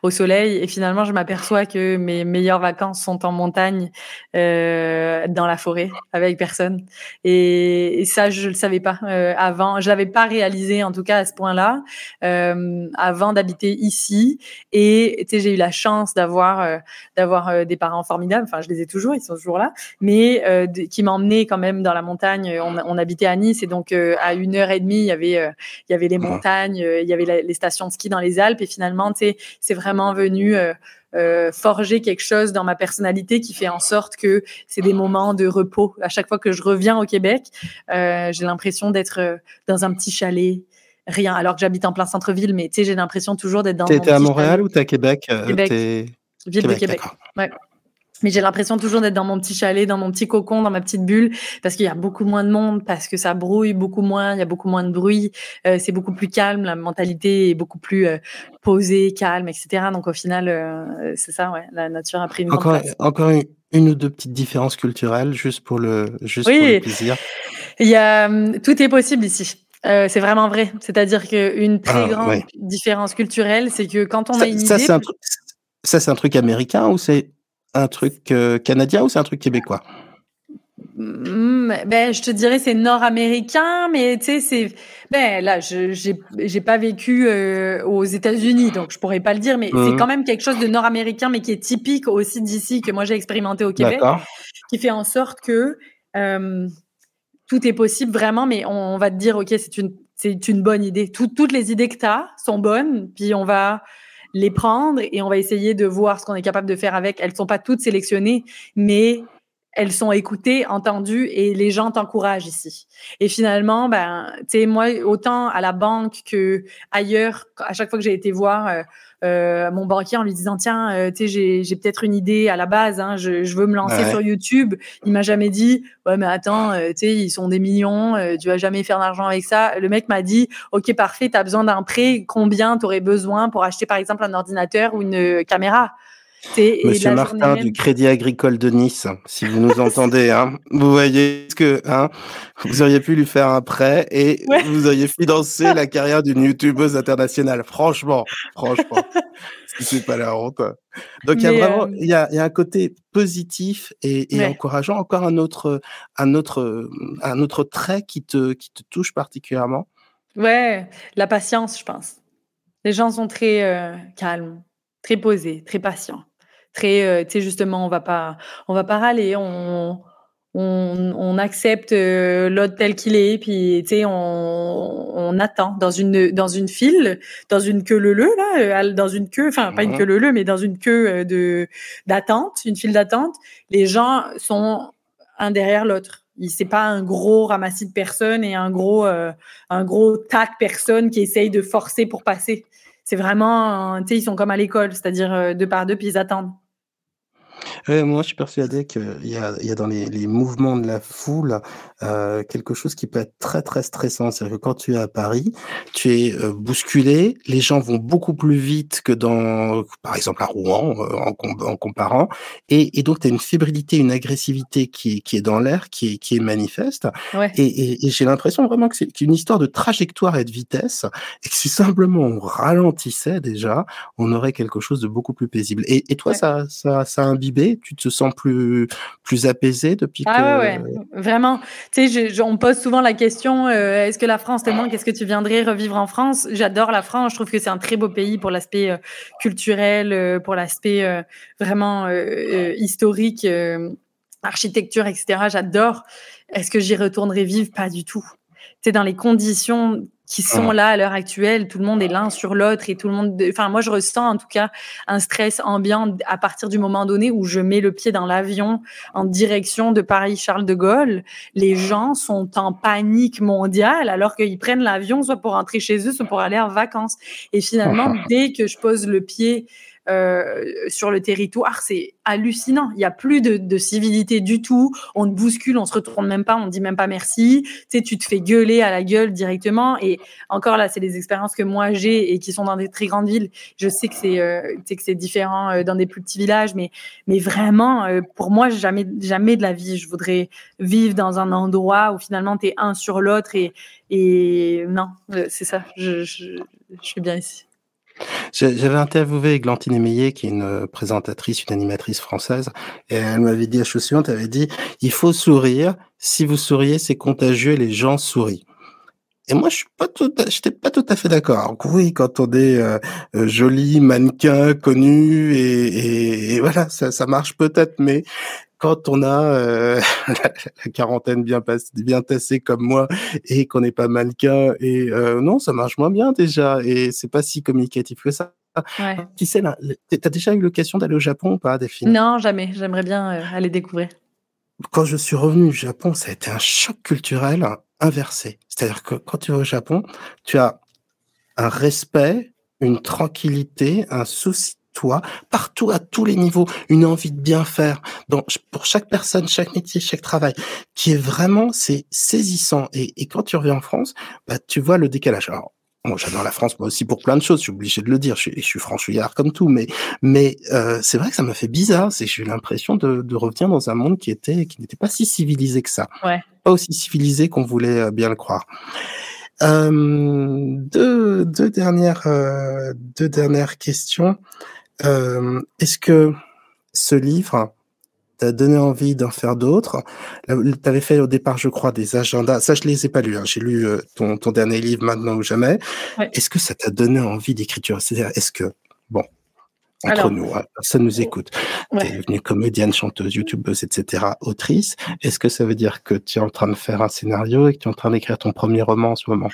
S3: au soleil. Et finalement, je m'aperçois que mes meilleures vacances sont en montagne, dans la forêt, avec personne. Et, ça, je le savais pas avant. Je l'avais pas réalisé, en tout cas à ce point-là, avant d'habiter ici. Et tu sais, j'ai eu la chance d'avoir, d'avoir des parents formidables. Enfin, je les ai toujours, ils sont toujours là, mais euh, qui m'emmenaient quand même dans la montagne. On, habitait à Nice et donc euh, à une heure et demie, il y avait, euh, il y avait les montagnes, il y avait les stations de ski dans les Alpes. Et finalement, tu sais, c'est vraiment venu. forger quelque chose dans ma personnalité qui fait en sorte que c'est des moments de repos. À chaque fois que je reviens au Québec, j'ai l'impression d'être dans un petit chalet, rien. Alors que j'habite en plein centre-ville, mais tu sais, j'ai l'impression toujours d'être dans.
S2: T'étais à Montréal ou t'es à Québec
S3: Québec. Ville de Québec. Ouais. Mais j'ai l'impression toujours d'être dans mon petit chalet, dans mon petit cocon, dans ma petite bulle, parce qu'il y a beaucoup moins de monde, parce que ça brouille beaucoup moins, il y a beaucoup moins de bruit, euh, c'est beaucoup plus calme, la mentalité est beaucoup plus euh, posée, calme, etc. Donc au final, euh, c'est ça, ouais, la nature a pris une
S2: encore,
S3: place.
S2: Encore une, ou deux petites différences culturelles, juste pour le, juste pour le plaisir.
S3: Il y a, hum, tout est possible ici. Euh, c'est vraiment vrai. C'est-à-dire qu'une très ah, grande différence culturelle, c'est que quand on a une
S2: ça, idée... Ça, c'est un truc américain ou c'est un truc euh, canadien ou c'est un truc québécois?
S3: Mmh, ben, je te dirais c'est nord-américain, mais tu sais c'est ben là je j'ai pas vécu euh, aux États-Unis donc je pourrais pas le dire, mais c'est mmh. quand même quelque chose de nord-américain mais qui est typique aussi d'ici que moi j'ai expérimenté au Québec, qui fait en sorte que euh, tout est possible vraiment, mais on, va te dire ok c'est une c'est une bonne idée. toutes les idées que tu as sont bonnes, puis on va les prendre et on va essayer de voir ce qu'on est capable de faire avec. Elles sont pas toutes sélectionnées, mais elles sont écoutées, entendues et les gens t'encouragent ici. Et finalement, ben, tu sais, moi, autant à la banque que ailleurs, à chaque fois que j'ai été voir euh, euh, mon banquier en lui disant tiens, euh, tu sais, j'ai peut-être une idée à la base, hein, je, je, veux me lancer sur YouTube. Il m'a jamais dit ouais mais attends, euh, tu sais, ils sont des millions, tu vas jamais faire d'argent avec ça. Le mec m'a dit ok parfait, tu as besoin d'un prêt, combien tu aurais besoin pour acheter par exemple un ordinateur ou une caméra?
S2: Monsieur Martin du Crédit Agricole de Nice, si vous nous entendez, hein, vous voyez ce que hein, vous auriez pu lui faire un prêt et vous auriez financé la carrière d'une youtubeuse internationale. Franchement, franchement, c'est pas la honte. Donc il y a vraiment, euh, il y, a, y, a, un côté positif et, et encourageant. Encore un autre, un autre, un autre trait qui te, qui te touche particulièrement.
S3: Ouais, la patience, je pense. Les gens sont très euh, calmes, très posés, très patients très, euh, tu sais, justement, on va pas, on va pas râler, on, on, on accepte euh, l'autre tel qu'il est, puis tu sais, on, on, attend dans une dans une file, dans une queue leu là, euh, dans une queue, enfin pas une queue leu mais dans une queue de d'attente, une file d'attente. Les gens sont un derrière l'autre. C'est pas un gros ramassis de personnes et un gros un gros tac personnes qui essayent de forcer pour passer. C'est vraiment, tu sais, ils sont comme à l'école, c'est-à-dire deux par deux puis ils attendent
S2: moi, je suis persuadé qu'il y a, il y a dans les, les mouvements de la foule euh, quelque chose qui peut être très très stressant. C'est-à-dire que quand tu es à Paris, tu es euh, bousculé, les gens vont beaucoup plus vite que dans, par exemple, à Rouen, euh, en, en, comparant, et, et donc tu as une fébrilité, une agressivité qui, qui est dans l'air, qui est, qui est manifeste. Ouais. Et, et, et j'ai l'impression vraiment que c'est une histoire de trajectoire et de vitesse, et que si simplement on ralentissait déjà, on aurait quelque chose de beaucoup plus paisible. Et, et toi, ouais. ça, ça, ça a un imbibé Tu te sens plus, plus apaisé depuis
S3: ah, que... ouais, ouais, vraiment. Tu sais, on pose souvent la question euh, est-ce que la France te manque Est-ce que tu viendrais revivre en France? J'adore la France. Je trouve que c'est un très beau pays pour l'aspect euh, culturel, euh, pour l'aspect vraiment historique, architecture, etc. J'adore. Est-ce que j'y retournerai vivre? Pas du tout. Tu dans les conditions qui sont là à l'heure actuelle. Tout le monde est l'un sur l'autre et tout le monde. Enfin, moi, je ressens en tout cas un stress ambiant à partir du moment donné où je mets le pied dans l'avion en direction de Paris-Charles de Gaulle. Les gens sont en panique mondiale alors qu'ils prennent l'avion soit pour rentrer chez eux, soit pour aller en vacances. Et finalement, dès que je pose le pied sur le territoire, c'est hallucinant. Il y a plus de, de, civilité du tout. On te bouscule, on se retourne même pas, on dit même pas merci. Tu sais, tu te fais gueuler à la gueule directement. Et encore là, c'est des expériences que moi j'ai et qui sont dans des très grandes villes. Je sais que c'est, euh, que c'est différent euh, dans des plus petits villages, mais, mais vraiment, euh, pour moi, jamais, jamais de la vie, je voudrais vivre dans un endroit où finalement tu es un sur l'autre et, et non, c'est ça. Je, je, je suis bien ici.
S2: J'avais interviewé Glantine Émeillé, qui est une euh, présentatrice, une animatrice française, et elle m'avait dit la chose suivante, elle avait dit, il faut sourire, si vous souriez, c'est contagieux, les gens sourient. Et moi, je suis pas tout, j'étais pas tout à fait d'accord. Oui, quand on est euh, euh, joli, mannequin, connu, et, et, et voilà, ça, ça marche peut-être, mais quand on a euh, la, quarantaine bien, passée, bien tassée comme moi et qu'on n'est pas mannequin et euh, non, ça marche moins bien déjà et c'est pas si communicatif que ça. Ouais. Tu sais, là, t'as déjà eu l'occasion d'aller au Japon ou pas, Delphine?
S3: Non, jamais. J'aimerais bien euh, aller découvrir.
S2: Quand je suis revenu du Japon, ça a été un choc culturel inversé. C'est-à-dire que quand tu vas au Japon, tu as un respect, une tranquillité, un souci toi, partout à tous les niveaux, une envie de bien faire. Donc pour chaque personne, chaque métier, chaque travail, qui est vraiment c'est saisissant. Et, et, quand tu reviens en France, bah tu vois le décalage. Alors Bon, j'adore la France moi aussi pour plein de choses, je suis obligé de le dire, je suis, je suis franchouillard comme tout, mais mais euh, c'est vrai que ça m'a fait bizarre, c'est j'ai eu l'impression de, de revenir dans un monde qui était qui n'était pas si civilisé que ça,
S3: ouais.
S2: pas aussi civilisé qu'on voulait euh, bien le croire. Euh, deux, deux dernières euh, deux dernières questions. Euh, Est-ce que ce livre t'a donné envie d'en faire d'autres? Tu avais fait au départ, je crois, des agendas. Ça, je les ai pas lus. Hein. J'ai lu euh, ton, ton dernier livre, Maintenant ou jamais.
S3: Ouais.
S2: Est-ce que ça t'a donné envie d'écriture? C'est-à-dire, est-ce que, bon, entre
S3: Alors,
S2: nous, hein, personne nous écoute.
S3: Ouais.
S2: Tu es devenue comédienne, chanteuse, youtubeuse, etc., autrice. Est-ce que ça veut dire que tu es en train de faire un scénario et que tu es en train d'écrire ton premier roman en ce moment?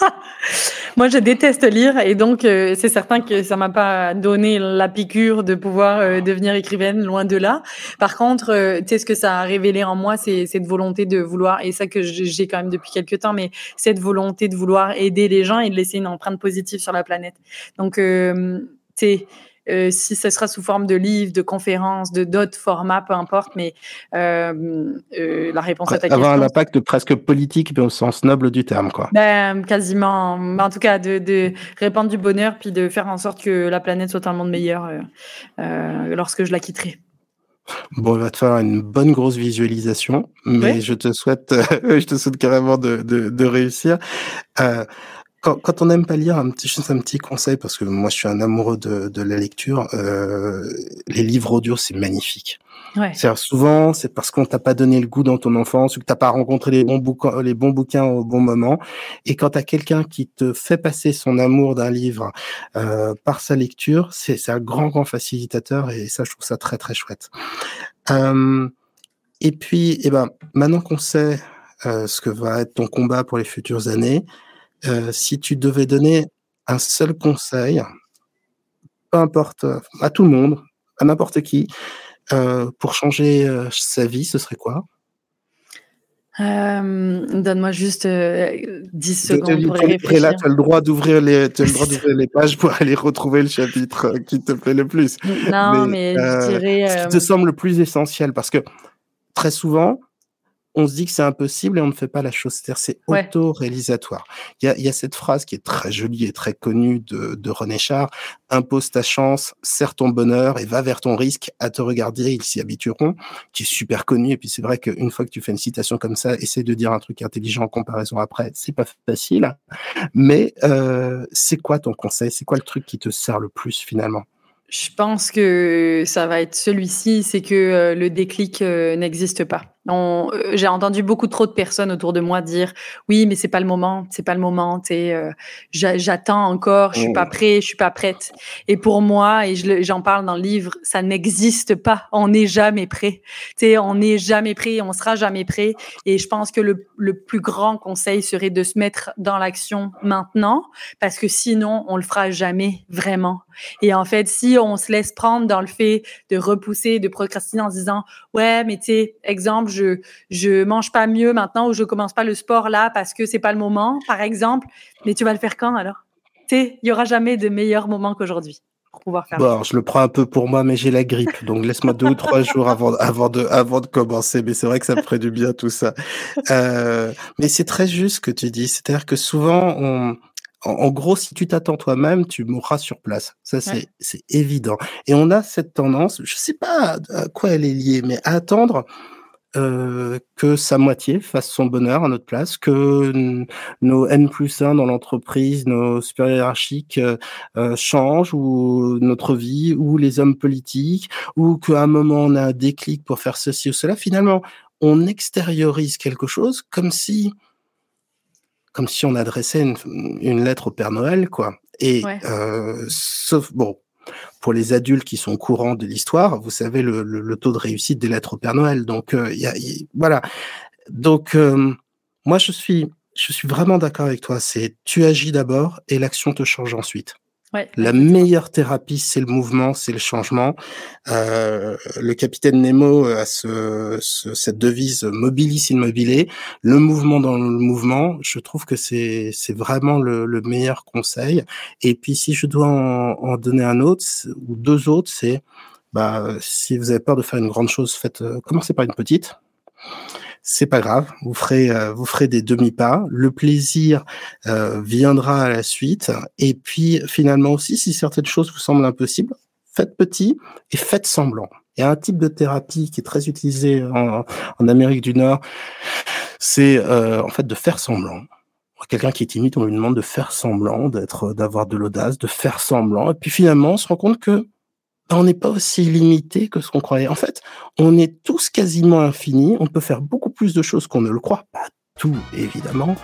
S3: Moi, je déteste lire et donc euh, c'est certain que ça m'a pas donné la piqûre de pouvoir euh, devenir écrivaine, loin de là. Par contre, euh, tu sais ce que ça a révélé en moi, c'est cette volonté de vouloir et ça que j'ai quand même depuis quelques temps, mais cette volonté de vouloir aider les gens et de laisser une empreinte positive sur la planète. Donc, euh, tu sais. Euh, si ce sera sous forme de livres, de conférences, de d'autres formats, peu importe, mais euh, euh, la réponse à ta
S2: Avoir
S3: question.
S2: un impact presque politique, mais au sens noble du terme, quoi.
S3: Ben, quasiment. En tout cas, de, de, répandre du bonheur, puis de faire en sorte que la planète soit un monde meilleur lorsque je la quitterai.
S2: Bon, il va te faire une bonne grosse visualisation, mais
S3: Oui.
S2: je te souhaite, je te souhaite carrément de, de, de réussir. Quand, quand on n'aime pas lire, un petit, juste un petit conseil, parce que moi je suis un amoureux de, de la lecture, euh, les livres audio, c'est magnifique.
S3: Ouais.
S2: C'est-à-dire souvent, c'est parce qu'on t'a pas donné le goût dans ton enfance ou que t'as pas rencontré les bons bouquins, les bons bouquins au bon moment. Et quand t'as quelqu'un qui te fait passer son amour d'un livre euh, par sa lecture, c'est c'est un grand grand facilitateur et ça, je trouve ça très très chouette. Euh, et puis, eh ben, maintenant qu'on sait euh, ce que va être ton combat pour les futures années, euh, si tu devais donner un seul conseil, peu importe, euh, à tout le monde, à n'importe qui, euh, pour changer euh, sa vie, ce serait quoi?
S3: Donne-moi juste euh, 10
S2: De- de-
S3: secondes pour y
S2: là, tu as le droit d'ouvrir les, tu as le droit d'ouvrir les pages pour aller retrouver le chapitre qui te plaît le plus.
S3: Non, mais,
S2: euh,
S3: je dirais.
S2: ce qui te semble le plus essentiel, parce que très souvent, on se dit que c'est impossible et on ne fait pas la chose. C'est-à-dire, c'est
S3: Ouais.
S2: auto-réalisatoire. Il y a, y a cette phrase qui est très jolie et très connue de, de René Char impose ta chance, serre ton bonheur et va vers ton risque. À te regarder, ils s'y habitueront, qui est super connue. Et puis, c'est vrai qu'une fois que tu fais une citation comme ça, essaie de dire un truc intelligent en comparaison après. C'est pas facile. Mais euh, c'est quoi ton conseil? C'est quoi le truc qui te sert le plus finalement?
S3: Je pense que ça va être celui-ci, c'est que euh, le déclic euh, n'existe pas. Euh, j'ai entendu beaucoup trop de personnes autour de moi dire oui, mais c'est pas le moment, c'est pas le moment. Euh, j'attends encore, je suis pas oh. prêt, je suis pas prête. Et pour moi, et j'en parle dans le livre, ça n'existe pas. On n'est jamais prêt. sais, on n'est jamais prêt, on sera jamais prêt. Et je pense que le, le plus grand conseil serait de se mettre dans l'action maintenant, parce que sinon, on le fera jamais vraiment. Et en fait, si on se laisse prendre dans le fait de repousser, de procrastiner en se disant ouais, mais tu sais, exemple je je mange pas mieux maintenant ou je commence pas le sport là parce que c'est pas le moment, par exemple. Mais tu vas le faire quand alors? Tu sais, il y aura jamais de meilleur moment qu'aujourd'hui pour pouvoir faire.
S2: Bon, je le prends un peu pour moi, mais j'ai la grippe, donc laisse-moi deux ou trois jours avant avant de avant de commencer. Mais c'est vrai que ça me ferait du bien tout ça. Euh, mais c'est très juste ce que tu dis, c'est-à-dire que souvent on en, gros, si tu t'attends toi-même, tu mourras sur place. Ça, c'est c'est évident. Et on a cette tendance, je sais pas à quoi elle est liée, mais à attendre euh, que sa moitié fasse son bonheur à notre place, que nos N plus 1 dans l'entreprise, nos supérieurs hiérarchiques euh, euh, changent, ou notre vie, ou les hommes politiques, ou qu'à un moment on a un déclic pour faire ceci ou cela. Finalement, on extériorise quelque chose comme si comme si on adressait une, une lettre au Père Noël, quoi. Et euh, sauf bon, pour les adultes qui sont courants de l'histoire, vous savez le, taux de réussite des lettres au Père Noël. Donc, euh, voilà. Donc, euh, moi, je suis, je suis vraiment d'accord avec toi. C'est tu agis d'abord et l'action te change ensuite. La meilleure thérapie, c'est le mouvement, c'est le changement. Euh, le capitaine Nemo a ce, cette devise mobilis immobilé. Le mouvement dans le mouvement, je trouve que c'est c'est vraiment le, le, meilleur conseil. Et puis si je dois en, en donner un autre ou deux autres, c'est bah si vous avez peur de faire une grande chose, faites euh, commencez par une petite c'est pas grave, vous ferez euh, vous ferez des demi-pas, le plaisir euh, viendra à la suite et puis finalement aussi si certaines choses vous semblent impossibles, faites petit et faites semblant. Il y a un type de thérapie qui est très utilisé en, en Amérique du Nord, c'est euh, en fait de faire semblant quelqu'un qui est timide, on lui demande de faire semblant, d'être, d'avoir de l'audace, de faire semblant. Et puis finalement, on se rend compte que on n'est pas aussi limité que ce qu'on croyait. En fait, on est tous quasiment infinis. On peut faire beaucoup plus de choses qu'on ne le croit. Pas tout, évidemment.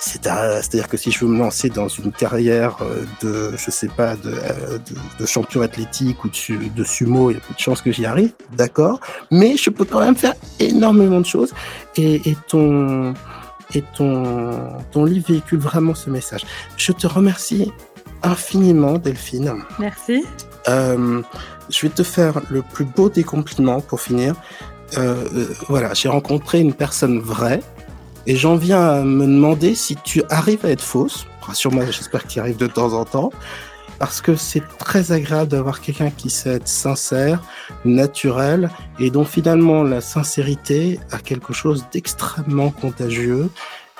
S2: C'est-à-dire que si je veux me lancer dans une carrière euh, de, je sais pas, euh, de, de, champion athlétique ou de, de sumo, il y a peu de chances que j'y arrive, d'accord. Mais je peux quand même faire énormément de choses. Et, et ton, et ton, ton livre véhicule vraiment ce message. Je te remercie infiniment, Delphine.
S3: Merci.
S2: Euh, je vais te faire le plus beau des compliments pour finir. Euh, euh, voilà, j'ai rencontré une personne vraie et j'en viens à me demander si tu arrives à être fausse. Rassure-moi, j'espère qu'il arrive de temps en temps. Parce que c'est très agréable d'avoir quelqu'un qui sait être sincère, naturel, et dont finalement la sincérité a quelque chose d'extrêmement contagieux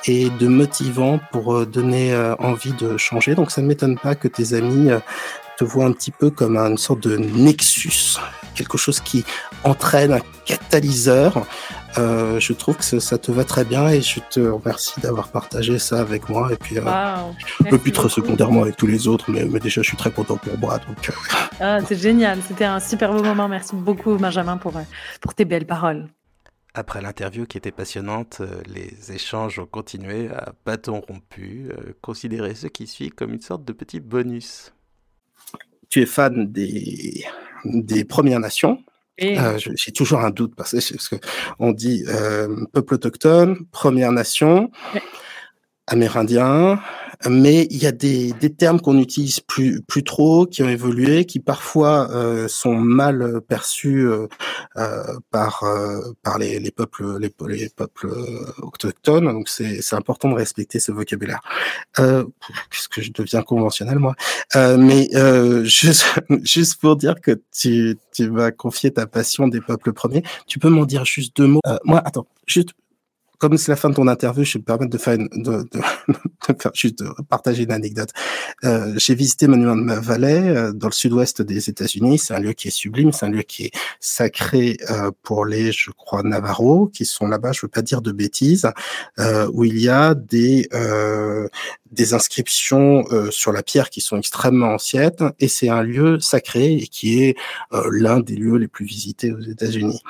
S2: et de motivant pour donner envie de changer. Donc ça ne m'étonne pas que tes amis vois un petit peu comme une sorte de nexus, quelque chose qui entraîne un catalyseur. Euh, je trouve que ça te va très bien et je te remercie d'avoir partagé ça avec moi et puis euh, un peu plus très secondairement avec tous les autres, mais, déjà je suis très content pour moi. Donc, euh.
S3: ah, c'est génial, c'était un super beau moment. Merci beaucoup Benjamin pour, pour tes belles paroles.
S1: Après l'interview qui était passionnante, les échanges ont continué à bâton rompu. considérez ce qui suit comme une sorte de petit bonus
S2: tu es fan des, des Premières Nations. Euh, J'ai toujours un doute parce que, parce que on dit euh, peuple autochtone, Première Nation, Amérindien, mais il y a des, des termes qu'on n'utilise plus plus trop, qui ont évolué, qui parfois euh, sont mal perçus euh, euh par euh, par les, les, peuples les, les peuples autochtones. Donc c'est c'est important de respecter ce vocabulaire. Qu'est-ce que je deviens conventionnel moi? Mais juste juste pour dire que tu tu m'as confié ta passion des peuples premiers. Tu peux m'en dire juste deux mots? Moi, attends, juste comme c'est la fin de ton interview, je vais me permettre de faire, une, de, de, de faire juste de partager une anecdote. Euh, j'ai visité Monument Valley euh, dans le sud-ouest des États-Unis. C'est un lieu qui est sublime, c'est un lieu qui est sacré euh, pour les, je crois, Navarros qui sont là-bas. Je veux pas dire de bêtises, euh, où il y a des euh, des inscriptions euh, sur la pierre qui sont extrêmement anciennes et c'est un lieu sacré et qui est l'un des lieux les plus visités aux États-Unis.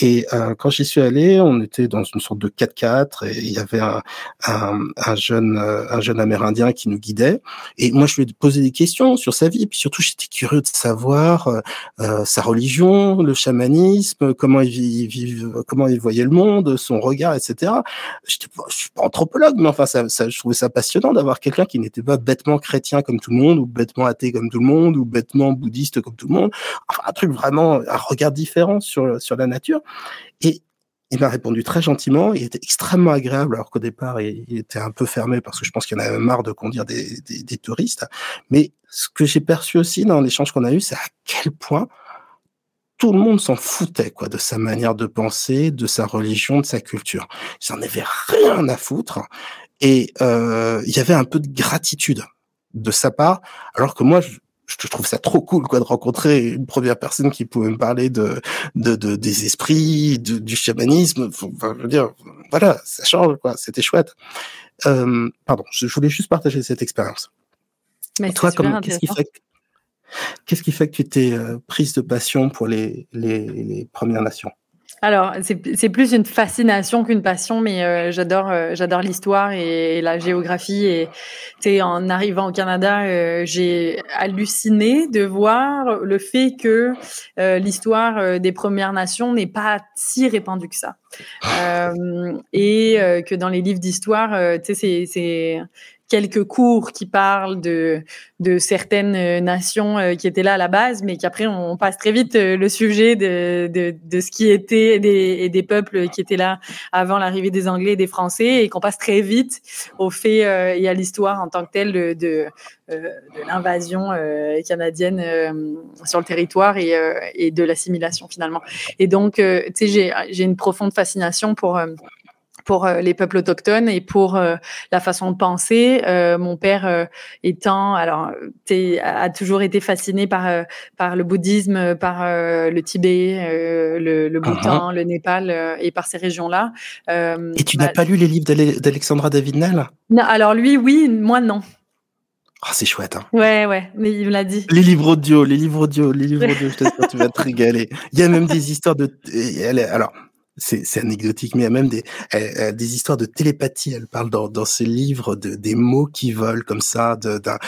S2: Et quand j'y suis allé, on était dans une sorte de 4x4 et il y avait un, un, un jeune un jeune Amérindien qui nous guidait et moi je lui ai posé des questions sur sa vie et puis surtout j'étais curieux de savoir sa religion, le chamanisme, comment il vit, comment il voyait le monde, son regard, etc. Je suis pas anthropologue mais enfin ça, ça je trouvais ça passionnant d'avoir quelqu'un qui n'était pas bêtement chrétien comme tout le monde, ou bêtement athée comme tout le monde, ou bêtement bouddhiste comme tout le monde. Enfin, un truc vraiment, un regard différent sur, sur la nature. Et il m'a répondu très gentiment. Il était extrêmement agréable, alors qu'au départ, il était un peu fermé parce que je pense qu'il en avait marre de conduire des, des, des touristes. Mais ce que j'ai perçu aussi dans l'échange qu'on a eu, c'est à quel point tout le monde s'en foutait quoi de sa manière de penser, de sa religion, de sa culture. Ils n'en avaient rien à foutre. Et euh, il y avait un peu de gratitude de sa part, alors que moi, je, je trouve ça trop cool quoi de rencontrer une première personne qui pouvait me parler de, de, de des esprits, de, du chamanisme. Enfin, je veux dire, voilà, ça change quoi. C'était chouette. Euh, pardon, je, voulais juste partager cette expérience.
S3: Mais toi, comme qu'est-ce qui fait
S2: qu'est-ce qui fait que tu t'es euh, prise de passion pour les, les, les Premières Nations?
S3: Alors, c'est plus une fascination qu'une passion, mais euh, j'adore euh, j'adore l'histoire et, la géographie. Et en arrivant au Canada, euh, j'ai halluciné de voir le fait que l'histoire des Premières Nations n'est pas si répandue que ça. et que dans les livres d'histoire, tu sais, c'est quelques cours qui parlent de, de certaines euh, nations euh, qui étaient là à la base, mais qu'après on passe très vite euh, le sujet de, de, de ce qui était des, des peuples qui étaient là avant l'arrivée des Anglais et des Français, et qu'on passe très vite au fait et à l'histoire en tant que telle de, de, de l'invasion canadienne sur le territoire et, et de l'assimilation finalement. Et donc, tu sais, j'ai une profonde fascination pour pour euh, les peuples autochtones et pour euh, la façon de penser. Euh, mon père étant, alors, a toujours été fasciné par par le bouddhisme, par le Tibet, le, le, Bhoutan, le Népal et par ces régions-là.
S2: et tu n'as bah pas lu les livres d'Alexandra David Nell
S3: Non, alors lui, oui, moi non.
S2: Oh, c'est chouette. Hein.
S3: Ouais, ouais, mais il me l'a dit.
S2: Les livres audio, les livres audio, les livres audio, je t'assure, tu vas te régaler. Il y a même des histoires de. Alors, c'est anecdotique, mais il y a même des, des histoires de télépathie. Elle parle dans, dans ses livres de, des mots qui volent comme ça, d'un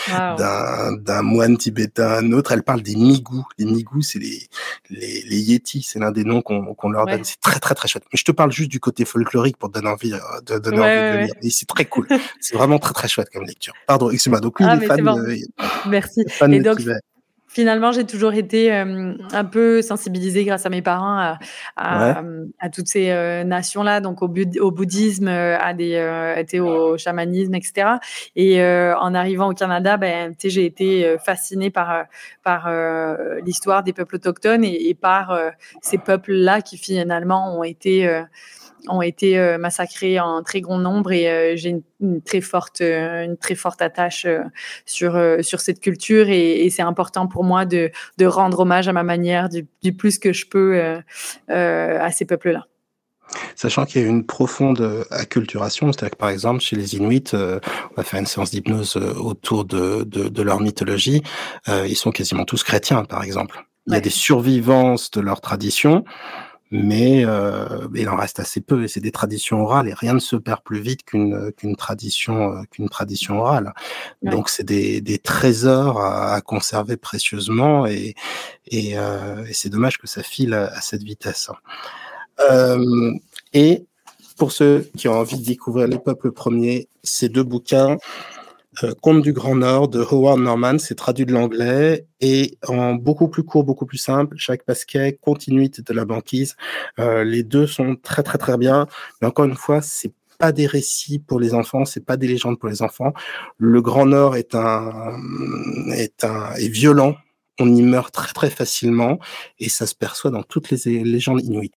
S2: d'un moine tibétain à un autre. Elle parle des migous. Les migous, c'est les, les, les yétis, c'est l'un des noms qu'on qu'on leur donne. C'est très, très, très chouette. Mais je te parle juste du côté folklorique pour te donner envie euh, de, donner envie de lire. Et c'est très cool. c'est vraiment très, très chouette comme lecture. Pardon, excuse-moi. Donc, oui, ah, les fans,
S3: bon. euh, Merci. Et donc, finalement, j'ai toujours été euh, un peu sensibilisée grâce à mes parents à, à, à toutes ces euh, nations-là, donc au, au, bouddhisme, euh, à des, été au chamanisme, etc. Et en arrivant au Canada, ben, j'ai été fascinée par, par l'histoire des peuples autochtones et, et par ces peuples-là qui finalement ont été ont été euh, massacrés en très grand nombre et euh, j'ai une, très forte, euh, une très forte attache sur, sur cette culture et, c'est important pour moi de, de, rendre hommage à ma manière du, plus que je peux à ces peuples-là.
S2: Sachant qu'il y a une profonde acculturation, c'est-à-dire que par exemple chez les Inuits, on va faire une séance d'hypnose autour de, de, de, leur mythologie, ils sont quasiment tous chrétiens par exemple. Il y a des survivances de leur tradition, mais euh, il en reste assez peu et c'est des traditions orales et rien ne se perd plus vite qu'une qu'une tradition euh, qu'une tradition orale. Donc c'est des, des trésors à, à, conserver précieusement et et, euh, et c'est dommage que ça file à, à cette vitesse. Euh, et pour ceux qui ont envie de découvrir les peuples premiers, ces deux bouquins euh, Conte du Grand Nord de Howard Norman, c'est traduit de l'anglais et en beaucoup plus court, beaucoup plus simple. Chaque Pasquet, continuité de la banquise. Euh, les deux sont très très très bien. Mais encore une fois, c'est pas des récits pour les enfants, c'est pas des légendes pour les enfants. Le Grand Nord est un est un est violent. On y meurt très très facilement et ça se perçoit dans toutes les légendes inuites.